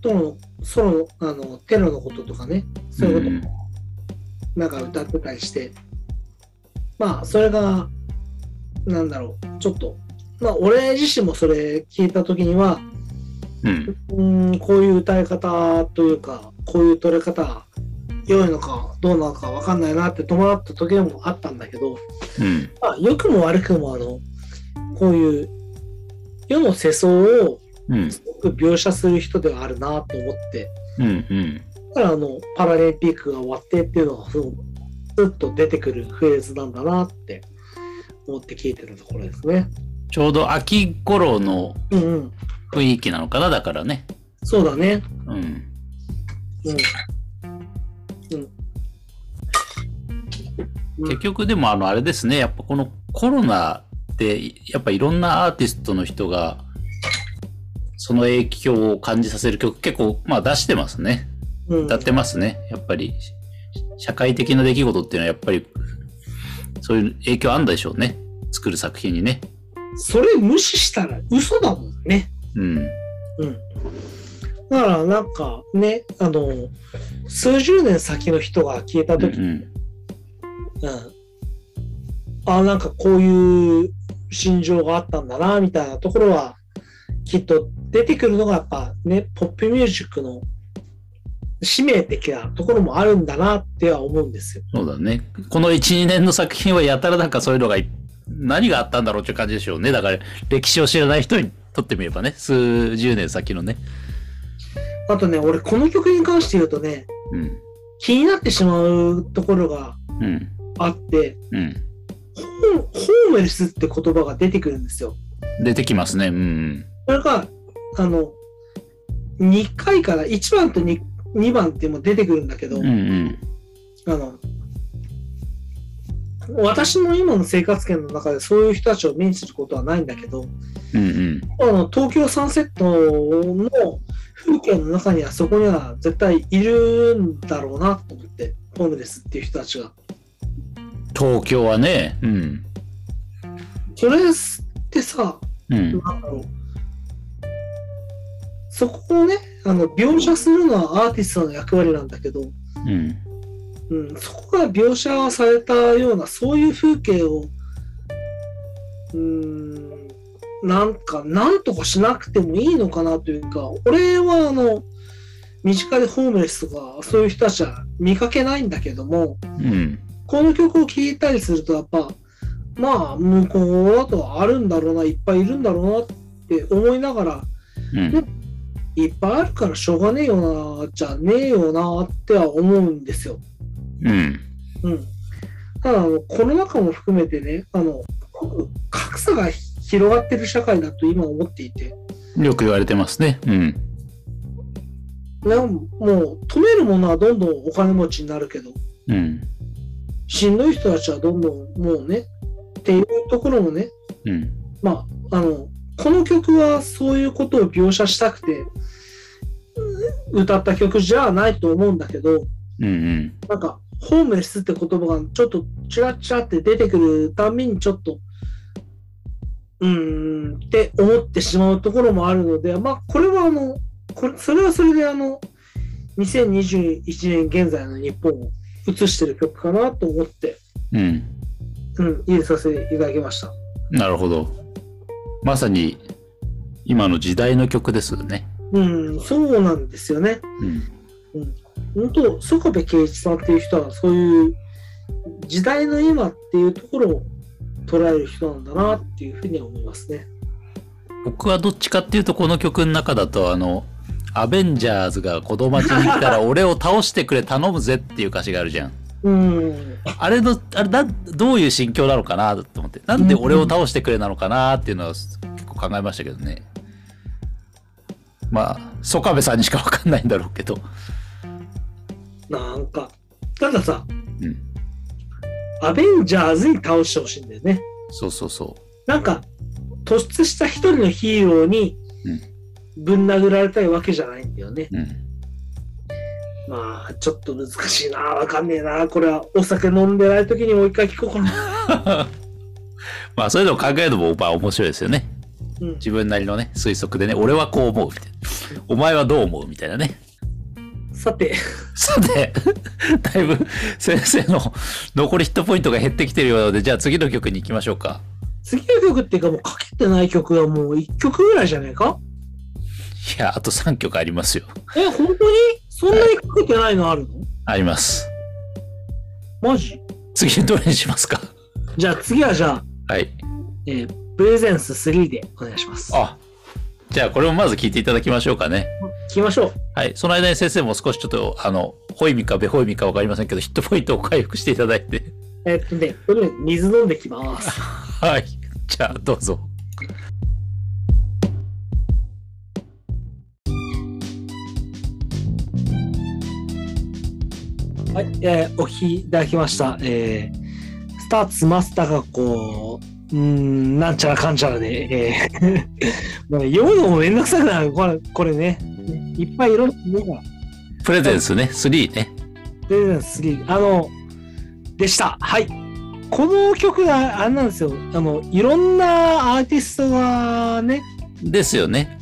との、ソロの、あの、テロのこととかね、そういうこと。うんも、なんか歌ってたりして、まあ、それが、なんだろう、ちょっと、まあ、俺自身もそれ聞いた時には、うん、こういう歌い方というか、こういう取れ方、良いのかどうなのか分かんないなって戸惑った時もあったんだけど、うん。まあ、良くも悪くもあの、こういう世の世相をうん。すごく描写する人ではあるなと思って、うん。うん。だからあの、パラリンピックが終わってっていうのがすっと出てくるフレーズなんだなって思って聞いてるところですね。ちょうど秋頃の。雰囲気なのかな、だからね。そうだね。うん。うん。結局でもあのあれですね、やっぱこのコロナで、やっぱいろんなアーティストの人が、その影響を感じさせる曲結構まあ出してますね。うん歌ってますね。やっぱり、社会的な出来事っていうのはやっぱり、そういう影響あんだでしょうね。作る作品にね。それ無視したら嘘だもんね。うん。うん。だからなんかね、あの、数十年先の人が消えたうん時、うん。うん。あなんかこういう心情があったんだな、みたいなところは、きっと出てくるのがやっぱね、ポップミュージックの使命的なところもあるんだなっては思うんですよ。そうだね。この1、2年の作品はやたらなんかそういうのがい、何があったんだろうっていう感じでしょうね。だから歴史を知らない人にとってみればね、数十年先のね。あとね、俺この曲に関して言うとね、うん。気になってしまうところがうん。あって、うん。ホームレスって言葉が出てくるんですよ。出てきますね。うん。それが、あの、2回から1番と 2, 2番っても出てくるんだけど、うんうん。あの、私の今の生活圏の中でそういう人たちを目にすることはないんだけど、うんうん。あの東京サンセットの風景の中にはそこには絶対いるんだろうなと思って、ホームレスっていう人たちが。東京はね、うん。それってさ、うん。なんだろう。そこをね、あの描写するのはアーティストの役割なんだけど、うん。うん、そこが描写されたようなそういう風景をうーんなんかなんとかしなくてもいいのかなというか俺はあの身近でホームレスとかそういう人たちは見かけないんだけどもうん。この曲を聴いたりするとやっぱまあ向こうだとあるんだろうないっぱいいるんだろうなって思いながらうん。いっぱいあるからしょうがねえよなじゃねえよなっては思うんですよ。うん。うん。ただあの、コロナ禍も含めてね、あの、格差が広がってる社会だと今思っていて、よく言われてますね。うんもう止めるものはどんどんお金持ちになるけど、うん。しんどい人たちはどんどんもうね、っていうところもね、うん。まあ、あの、この曲はそういうことを描写したくて、う歌った曲じゃないと思うんだけど、うんうん。なんか、ホームレスって言葉がちょっとチラチラって出てくるたびにちょっと、うーんって思ってしまうところもあるので、まあ、これはあの、これそれはそれであの、2021年現在の日本を映してる曲かなと思って、うん。うん、入れさせていただきました。なるほど。まさに、今の時代の曲ですよね。うん、そうなんですよね。うん。本当、曽我部圭一さんっていう人は、そういう時代の今っていうところを捉える人なんだなっていうふうには思いますね。僕はどっちかっていうと、この曲の中だと、あの、アベンジャーズが子供町に来たら俺を倒してくれ頼むぜっていう歌詞があるじゃん。うん。あれの、あれだ、どういう心境なのかなと思って。なんで俺を倒してくれなのかなっていうのは結構考えましたけどね。まあ、曽我部さんにしかわかんないんだろうけど。なんか、たださ、うん。アベンジャーズに倒してほしいんだよね。そうそうそなんか、突出した一人のヒーローにぶん殴られたいわけじゃないんだよね。う。うん。まあ、ちょっと難しいな。わかんねえな。これはお酒飲んでない時にもう一回聞こうかな。*laughs* まあ、そういうのを考えるのも、まあ面白いですよね。うん。自分なりのね、推測でね、俺はこう思うみたいな。お前はどう思うみたいなね。さて、さて、だいぶ先生の残りヒットポイントが減ってきてるようなので、じゃあ次の曲に行きましょうか。次の曲っていうかもうかけてない曲はもう一曲ぐらいじゃねえかいや、あと3曲ありますよ。え、本当に？そんなにかけてないのあるの？あります。マジ？次どれにしますか？じゃあ次はじゃあ、はい。えープレゼンス3でお願いします。あ、じゃあこれもまず聞いていただきましょうかね。聞きましょう。はい。その間に先生も少しちょっと、あの、ホイミかベホイミかわかりませんけど、ヒットポイントを回復していただいて。えーっとね、水飲んできます。*laughs* はい。じゃあどうぞ。はい、えーお聞きいただきました。えースターつまったがこう、うーん、なんちゃらかんちゃらで、えー *laughs* も読むのもめんどくさくなる。これ、これね。いっぱいいろんなのがプレゼンスね、3ね。出てるんです。次あの、でした。はい。この曲が、あれなんですよ。あの、いろんなアーティストがね、ですよね。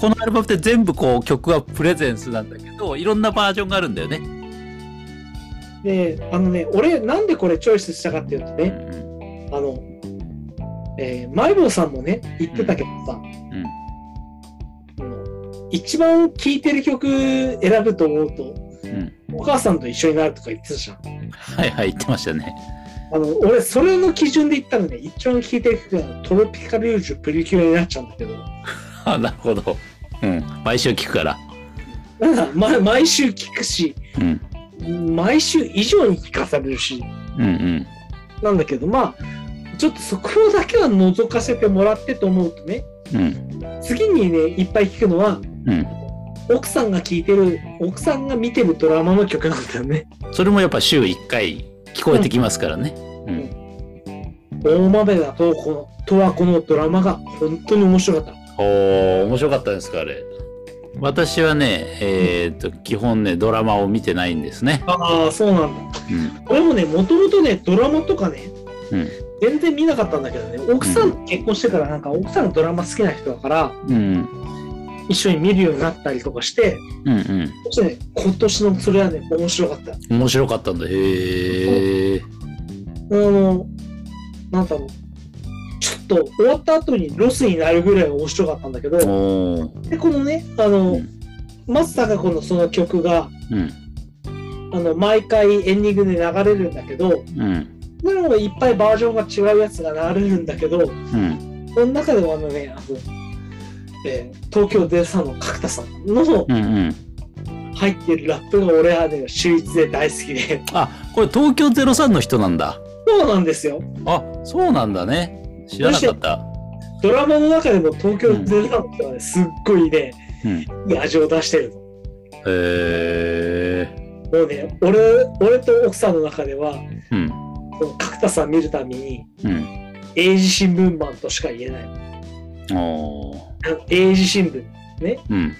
このアルバムって全部こう曲はプレゼンスなんだけど、いろんなバージョンがあるんだよね。で、あのね、俺、なんでこれチョイスしたかっていうとうんね、あの、えー、マイボーさんもね、言ってたけどさ、一番聴いてる曲選ぶと思うと、うん。お母さんと一緒になるとか言ってたじゃん。はいはい、言ってましたね。あの、俺、それの基準で言ったらね、一番聴いてる曲がトロピカルユージュプリキュアになっちゃうんだけど、*laughs* あ、なるほど。うん。毎週聞くから。*laughs* 毎週聴くし、うん。毎週以上に聴かされるし、うんうん。なんだけど、まあ、ちょっとそこだけは覗かせてもらってと思うとね、うん。次にね、いっぱい聴くのは、うん。奥さんが聴いてる、奥さんが見てるドラマの曲なんだよね。それもやっぱ週1回聞こえてきますからね。うん。大豆だと、この、とはこのドラマが本当に面白かった。おー、面白かったですか、あれ。私はね、えーっと、基本ね、ドラマを見てないんですね。ああ、そうなんだ。うん。俺もね、もともとね、ドラマとかね、うん。全然見なかったんだけどね、奥さんと結婚してから、なんか奥さんがドラマ好きな人だから、うん。一緒に見るようになったりとかして、うんうん。そしてね、今年のそれはね、面白かった。面白かったんだ。へえ。あの、なんだろう。と終わった後にロスになるぐらい面白かったんだけど。で、このね、あの、うん松たか子のその曲が、うん。あの、毎回エンディングで流れるんだけど、うん。いっぱいバージョンが違うやつが流れるんだけど、うん。その中でもあのね、あの、えー東京03の角田さんのうんうん。入ってるラップが俺はね、秀逸で大好きで、あ、これ東京03の人なんだ。そうなんですよ。あ、そうなんだね。知らなかった。ドラマの中でも東京03の人はね、すっごいね、うん。いい味を出してるの。へえ。もうね、俺、俺と奥さんの中では、うん。その角田さん見るたびに、うん。英字新聞マンとしか言えない。英字新聞、うん。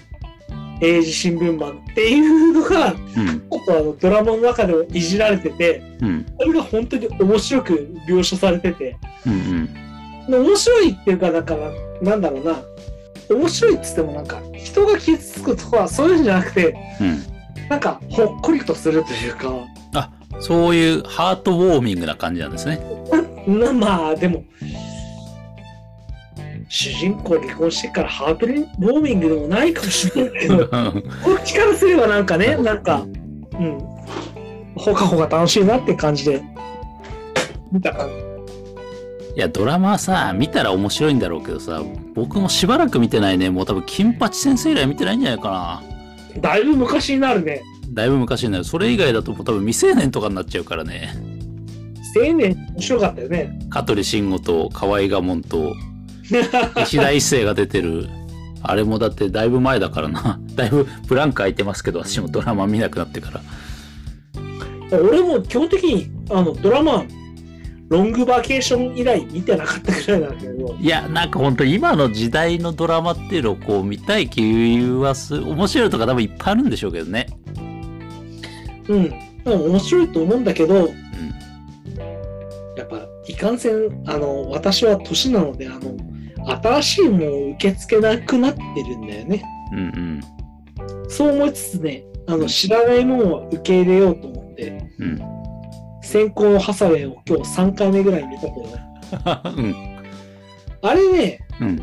英字新聞マンっていうのが、うん。ちょっとあのドラマの中でもいじられてて、うん。それが本当に面白く描写されてて、うん。で面白いっていうか、なんかな、なんだろうな、面白いっつってもなんか、人が傷つくとかそういうんじゃなくて、うん。なんかほっこりとするというか、あ、そういうハートウォーミングな感じなんですね。なまあでも、主人公離婚してからハートウォーミングでもないかもしれないけど、*laughs* こっちからすればなんかね、なんか、うん、ほかほか楽しいなって感じで、見た感じ。いや、ドラマはさ、見たら面白いんだろうけどさ、僕もしばらく見てないね。もう多分、金八先生以来見てないんじゃないかな。だいぶ昔になるね。だいぶ昔になる。それ以外だともう多分未成年とかになっちゃうからね。青年面白かったよね。香取慎吾と河合我門と石田一生が出てる。あれもだってだいぶ前だからな。だいぶブランク空いてますけど、私もドラマ見なくなってから。俺も基本的にあのドラマ、ロングバケーション以来見てなかったぐらいなんだけど、いや、なんか本当今の時代のドラマっていうのをこう見たい気はする。面白いとか多分いっぱいあるんでしょうけどね。うん、面白いと思うんだけど、うん。やっぱいかんせん、あの、私は年なので、あの、新しいものを受け付けなくなってるんだよね。うんうん。そう思いつつね、あの、知らないものを受け入れようと思って、うん。先行のハサウェイを今日3回目ぐらい見たけど、*laughs* うん。あれね、うん。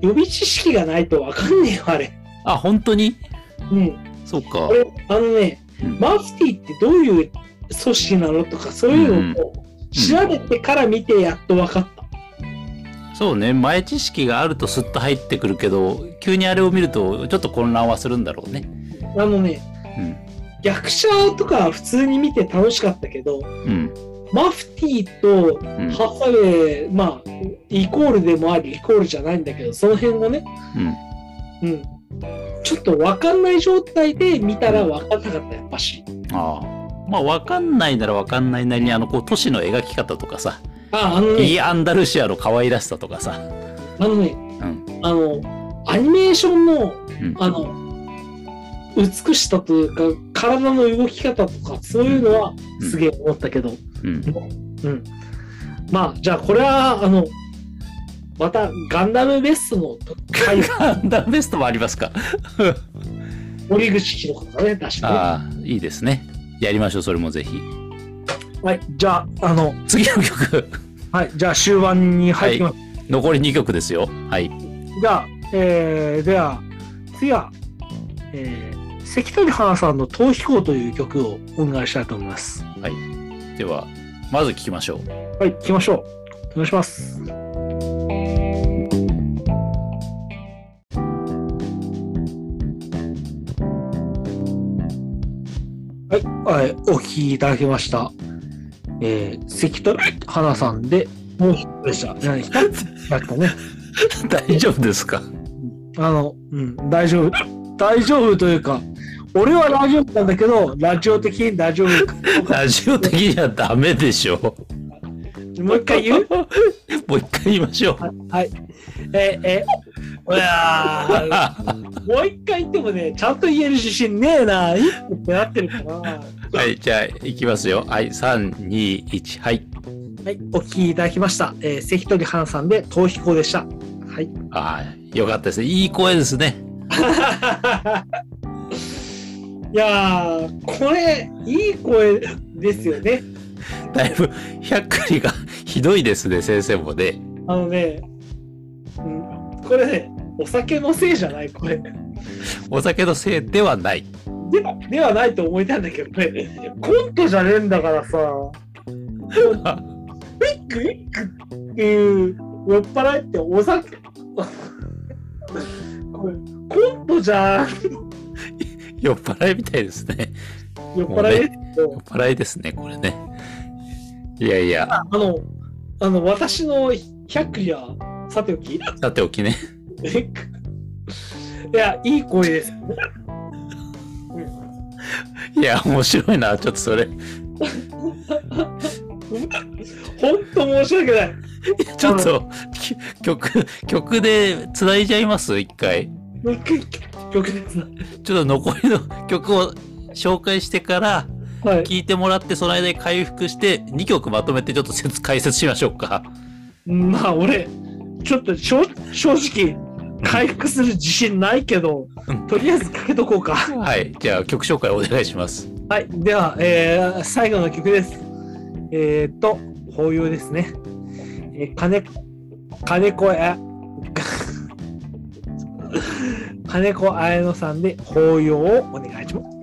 予備知識がないとわかんねえよ、あれ。あ、本当に？うん。そうか。俺、あのね、うんマフティってどういう組織なのとか、そういうのを調べてから見てやっと分かった。そうね。前知識があるとスッと入ってくるけど、急にあれを見るとちょっと混乱はするんだろうね。あのね、うん。役者とかは普通に見て楽しかったけど、うん。マフティとうん。ハサウェイ、まあ、イコールでもあり、イコールじゃないんだけど、その辺をね、うん。うん。ちょっと分かんない状態で見たら分かんなかった、やっぱし。ああ。まあ、わかんないならわかんないなりに、あの、こう、都市の描き方とかさ、あ、あのね、イアンダルシアの可愛らしさとかさ、あのね、うん。あの、アニメーションの、うんあの、美しさというか、体の動き方とか、そういうのはうんすげえ思ったけど、うん。うん。まあ、じゃあこれは、あの、またガンダムベストの回、ガンダムベストもありますか？森口博子がね、出してね。ああ、いいですね。やりましょう、それもぜひ。はい、じゃあ、あの、次の曲、はい、じゃあ終盤に入ってきます。残り2曲ですよ。はい。じゃあ、えー、では、次は、えー、関取花さんの逃避行という曲をお願いしたいと思います。では、まず聴きましょう。はい、行きましょう。お願いします。はい、はい、お聴きいただきました。えー、関取花さんで、もう一つでした。何だったね。*laughs* 大丈夫ですか？あの、うん、大丈夫。大丈夫というか、俺は大丈夫なんだけど、ラジオ的に大丈夫か。ラジオ的にはダメでしょもう一回言う？*laughs* もう一回言いましょう。はい。えー、えー、いやーもう一回言ってもね、ちゃんと言える自信ねえな。ってなってるかな。ははい、じゃあ、いきますよ。はい、3、2、1、はい。い、お聞きいただきました。えー、関取花さんで逃避行でした。はい。ああ、よかったですね。いい声ですね。*laughs* いやー、これ、いい声ですよね。だいぶ、百里がひどいですね、先生もね。あのね、うん、これね、お酒のせいじゃない、これ。お酒のせいではない。ではではないと思いたいんだけどね、コントじゃねえんだからさ、ウィックウィックっていう酔っ払いってお酒、これコントじゃん、酔っ払いみたいですね。酔っ払い？ですけど、酔っ払いですね、これね。いやいや、あの、あの、私の百里は、さておき、さておきね。*laughs* いや、いい声です。*laughs* いや、面白いな、ちょっとそれ。本当申し訳ない。*laughs* ちょっと、き曲、曲で繋いじゃいます？一回。もう一回曲です。ちょっと残りの曲を紹介してから、はい。聞いてもらって、その間に回復して、2曲まとめてちょっと説解説しましょうか。まあ、俺、ちょっと正正直、回復する自信ないけどうん、とりあえずかけとこうか。はい。じゃあ、曲紹介お願いします。はい。では、えー最後の曲です。えっ、と、法要ですね。えー、金、金子や、*laughs* 金子綾乃さんで法要をお願いします。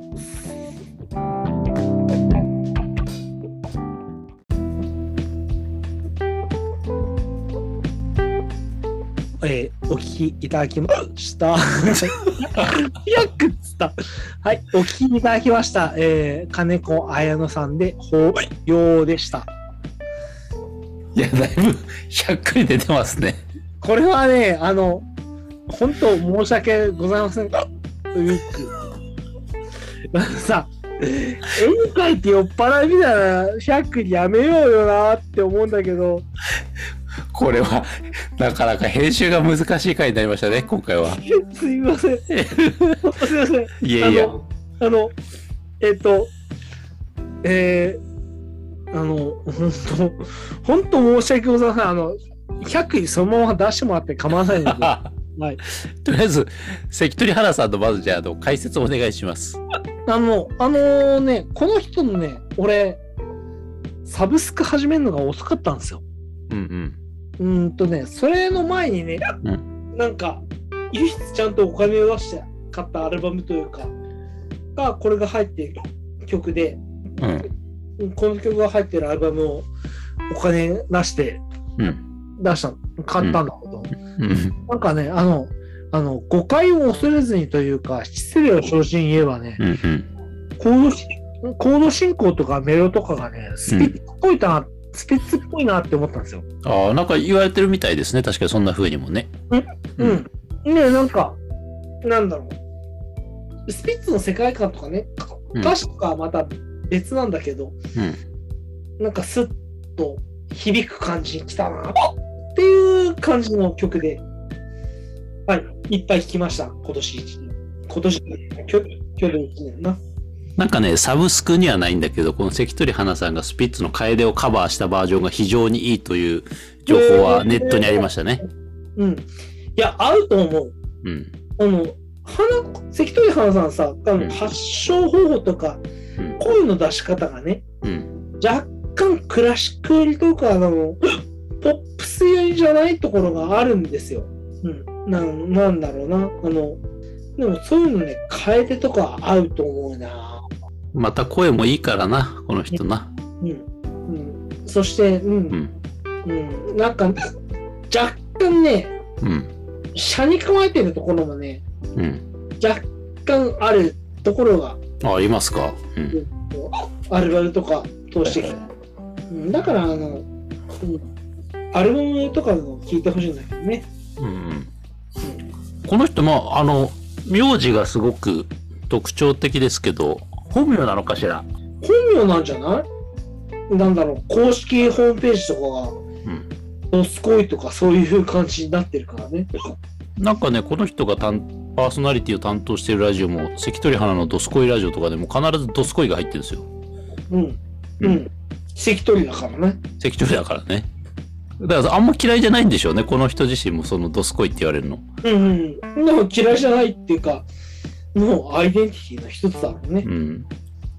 えーお聞きいただきました。早くっつった。はい、お聞きいただきました。えー、金子綾乃さんで法要でした。いや、だいぶ、*laughs* しゃっくり出てますね。これはね、あの、本当申し訳ございません。ウィック。さ、絵に描いて酔っ払いみたいな百0やめようよなって思うんだけど、これは、なかなか編集が難しい回になりましたね、今回は。すいません。すいません。いやいや。あの、えっ、と、えー、あの、本当本当申し訳ございません。あの、100位そのまま出してもらって構わないので。*laughs* はい。とりあえず、関取原さんのまずじゃあ、あの、解説お願いします。*laughs* あの、あのね、この人のね、俺、サブスク始めるのが遅かったんですよ。うんうん。うーんとね、それの前にね、うなんか、唯一ちゃんとお金を出して買ったアルバムというか、が、これが入っている曲で、うん。この曲が入ってるアルバムをお金出してうん。出した、買ったんだけど、うん。なんかね、あの、あの、誤解を恐れずにというか、失礼を承知に言えばね、うん。うん。コード進行とかメロとかがね、スピッツっぽいな、スピッツっぽいなって思ったんですよ。ああ、なんか言われてるみたいですね。確かにそんな風にもね。う。ん。ねなんか、なんだろう。スピッツの世界観とかね、うん歌詞とかはまた別なんだけど、うん。なんかスッと響く感じに来たな感じの曲で、はい、いっぱい聴きました、今年一年。今年、去去年1年な。なんかね、サブスクにはないんだけど、この関取花さんがスピッツの楓をカバーしたバージョンが非常にいいという情報はネットにありましたね。うん。いや、合うと思う。うん。あの、花、関取花さんさ、あうんの発症方法とか、うん。声の出し方がね、うん。若干クラシック寄りとか、あの、ポップス寄りじゃないところがあるんですよ。うん。なんなんだろうな。あの、でもそういうのね、楓とか合うと思うな。また声もいいからな、この人な。うん。うん。そして、う。うんん。うん。なんか、若干ね、うん。車に構えてるところもね、うん。若干あるところが、あ、いますか。うん。アルバムとか通してきんだから、あの、うん、アルバムとかの聞いてほしいんだけどね。うんうん。この人も、あの、名字がすごく特徴的ですけど、本名なのかしら？本名なんじゃない？なんだろう、公式ホームページとかが、うん。ドスコイとかそういう感じになってるからね。なんかね、この人が担パーソナリティを担当しているラジオも、関取花のドスコイラジオとかでも必ずドスコイが入ってるんですよ。うん。ううんん。関取だからね。関取だからね。だからあんま嫌いじゃないんでしょうね。この人自身もそのドスコイって言われるの。うんうん。でも嫌いじゃないっていうか、もうアイデンティティの一つだろうねう。ん。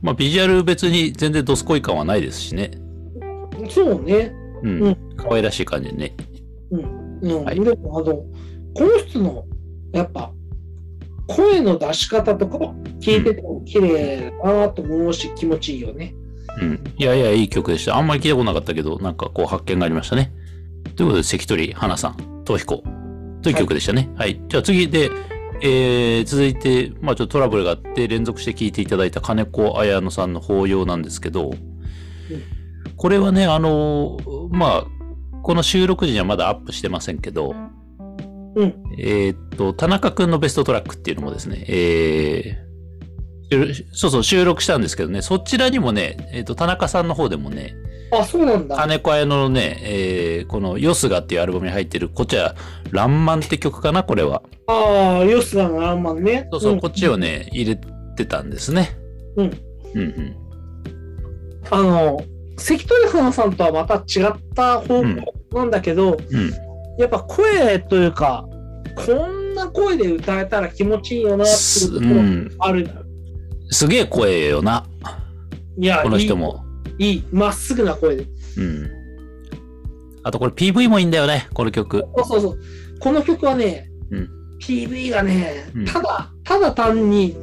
まあビジュアル別に全然ドスコイ感はないですしね。そうね。うん。うん可愛らしい感じでね。うん。はいでも、あの、この人の、やっぱ、声の出し方とか聞いてても綺麗だなと思うし、気持ちいいよね。うん。いやいや、いい曲でした。あんまり聞いたことなかったけど、なんかこう発見がありましたね。ということで、関取花さん、東彦という曲でしたね。はい。じゃあ次で、えー、続いて、まあちょっとトラブルがあって連続して聴いていただいた金子綾乃さんの法要なんですけど、これはね、あのーまあ、この収録時にはまだアップしてませんけど、うん。えーっと、田中くんのベストトラックっていうのもですね、えー、収そうそう、収録したんですけどね、そちらにもね、えーっと、田中さんの方でもね、あ、そうなんだ。金子綾乃のね、えーこのヨスガっていうアルバムに入ってる、こっちは、ランマンって曲かな、これは。ああ、ヨスガのラーマンね。そうそう、んこっちをね、入れてたんですね。うん。うんうん。あの、関取花さんとはまた違った方向なんだけど、うん。やっぱ声というか、こんな声で歌えたら気持ちいいよなってすいうところうん。ある。すげえ声よな、いや、この人も。いい、まっすぐな声で。うん。あとこれ PV もいいんだよね、この曲。そうそうそう。この曲はね、うん PV がね、うんただ、ただ単に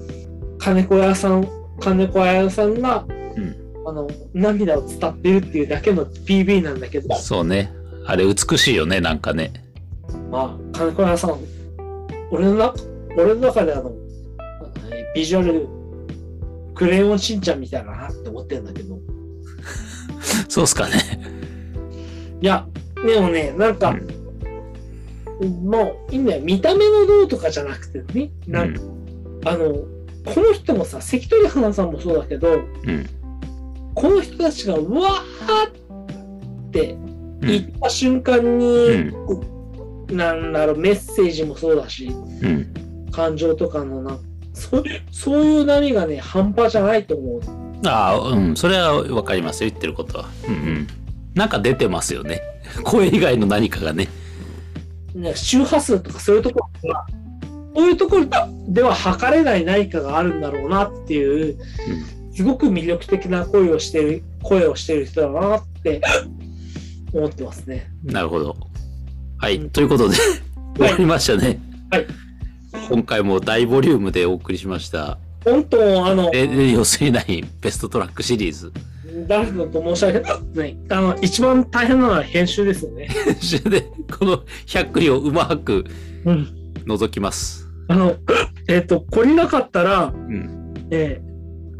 金子屋さん、金子屋さんが、うんあの、涙を伝ってるっていうだけの PV なんだけど、そうね。あれ美しいよね、なんかね。まあ、金子屋さん、俺のな、俺の中であの、ビジュアル、クレヨンしんちゃんみたいだなって思ってるんだけど、*laughs* そうっすかね。いや、でもね、なんか、もういいんだよ。見た目のどうとかじゃなくてね、なんか、あの、この人もさ、関取花さんもそうだけど、うん。この人たちが、うわーってうん。言った瞬間うに、ん。なんだろう、メッセージもそうだし、うん。感情とかのな、そうそういう波がね、半端じゃないと思う。ああ、うん。それはわかりますよ、言ってることは。うんうん。なんか出てますよね。*laughs* 声以外の何かがね。ね周波数とかそういうところは、そういうところでは測れない何かがあるんだろうなっていう、すごく魅力的な声をしてる、声をしてる人だなって *coughs* 思ってますね。なるほど。はい。うんということで、*laughs* 終わりましたね。はい。今回も大ボリュームでお送りしました。本当、あの、レレディオ39ベストトラックシリーズ。誰だと申し訳ない。あの、一番大変なのは編集ですよね。で、この100里をうまくうん。覗きます。あの、えっ、と、懲りなかったら、うん。えー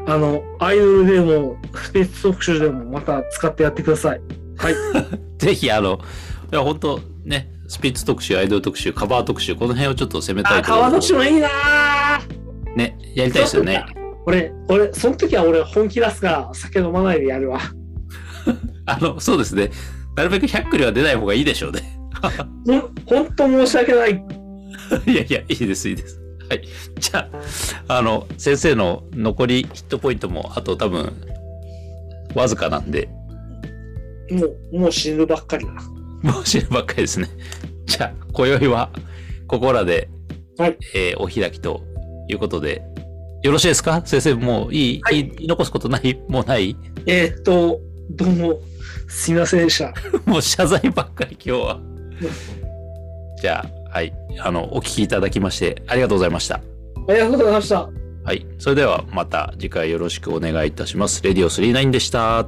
あの、アイドルでも、スペース特集でもまた使ってやってください。はい。*laughs* ぜひ、あの、いや、本当ね、スピッツ特集、アイドル特集、カバー特集、この辺をちょっと攻めたいあ、ところ川の島いいなーね、やりたいですよね。俺、俺、その時は俺本気出すから酒飲まないでやるわ。*laughs* あの、そうですね。なるべく100クリは出ない方がいいでしょうね。*laughs* ほん、ほんと申し訳ない。*laughs* いやいや、いいです、いいです。はい。じゃあ、あの、先生の残りヒットポイントも、あと多分、わずかなんで、もう、もう死ぬばっかりだ。もう死ぬばっかりですね。じゃあ、今宵は、ここらで、はい。えーお開きということで、よろしいですか？先生、もういい、はい言い残すことない？もうない？えーっと、どうも、すいませんでした。*laughs* もう謝罪ばっかり今日は。じゃあ、はい。あの、お聞きいただきまして、ありがとうございました。ありがとうございました。はい。それではまた次回よろしくお願いいたします。レディオ39でした。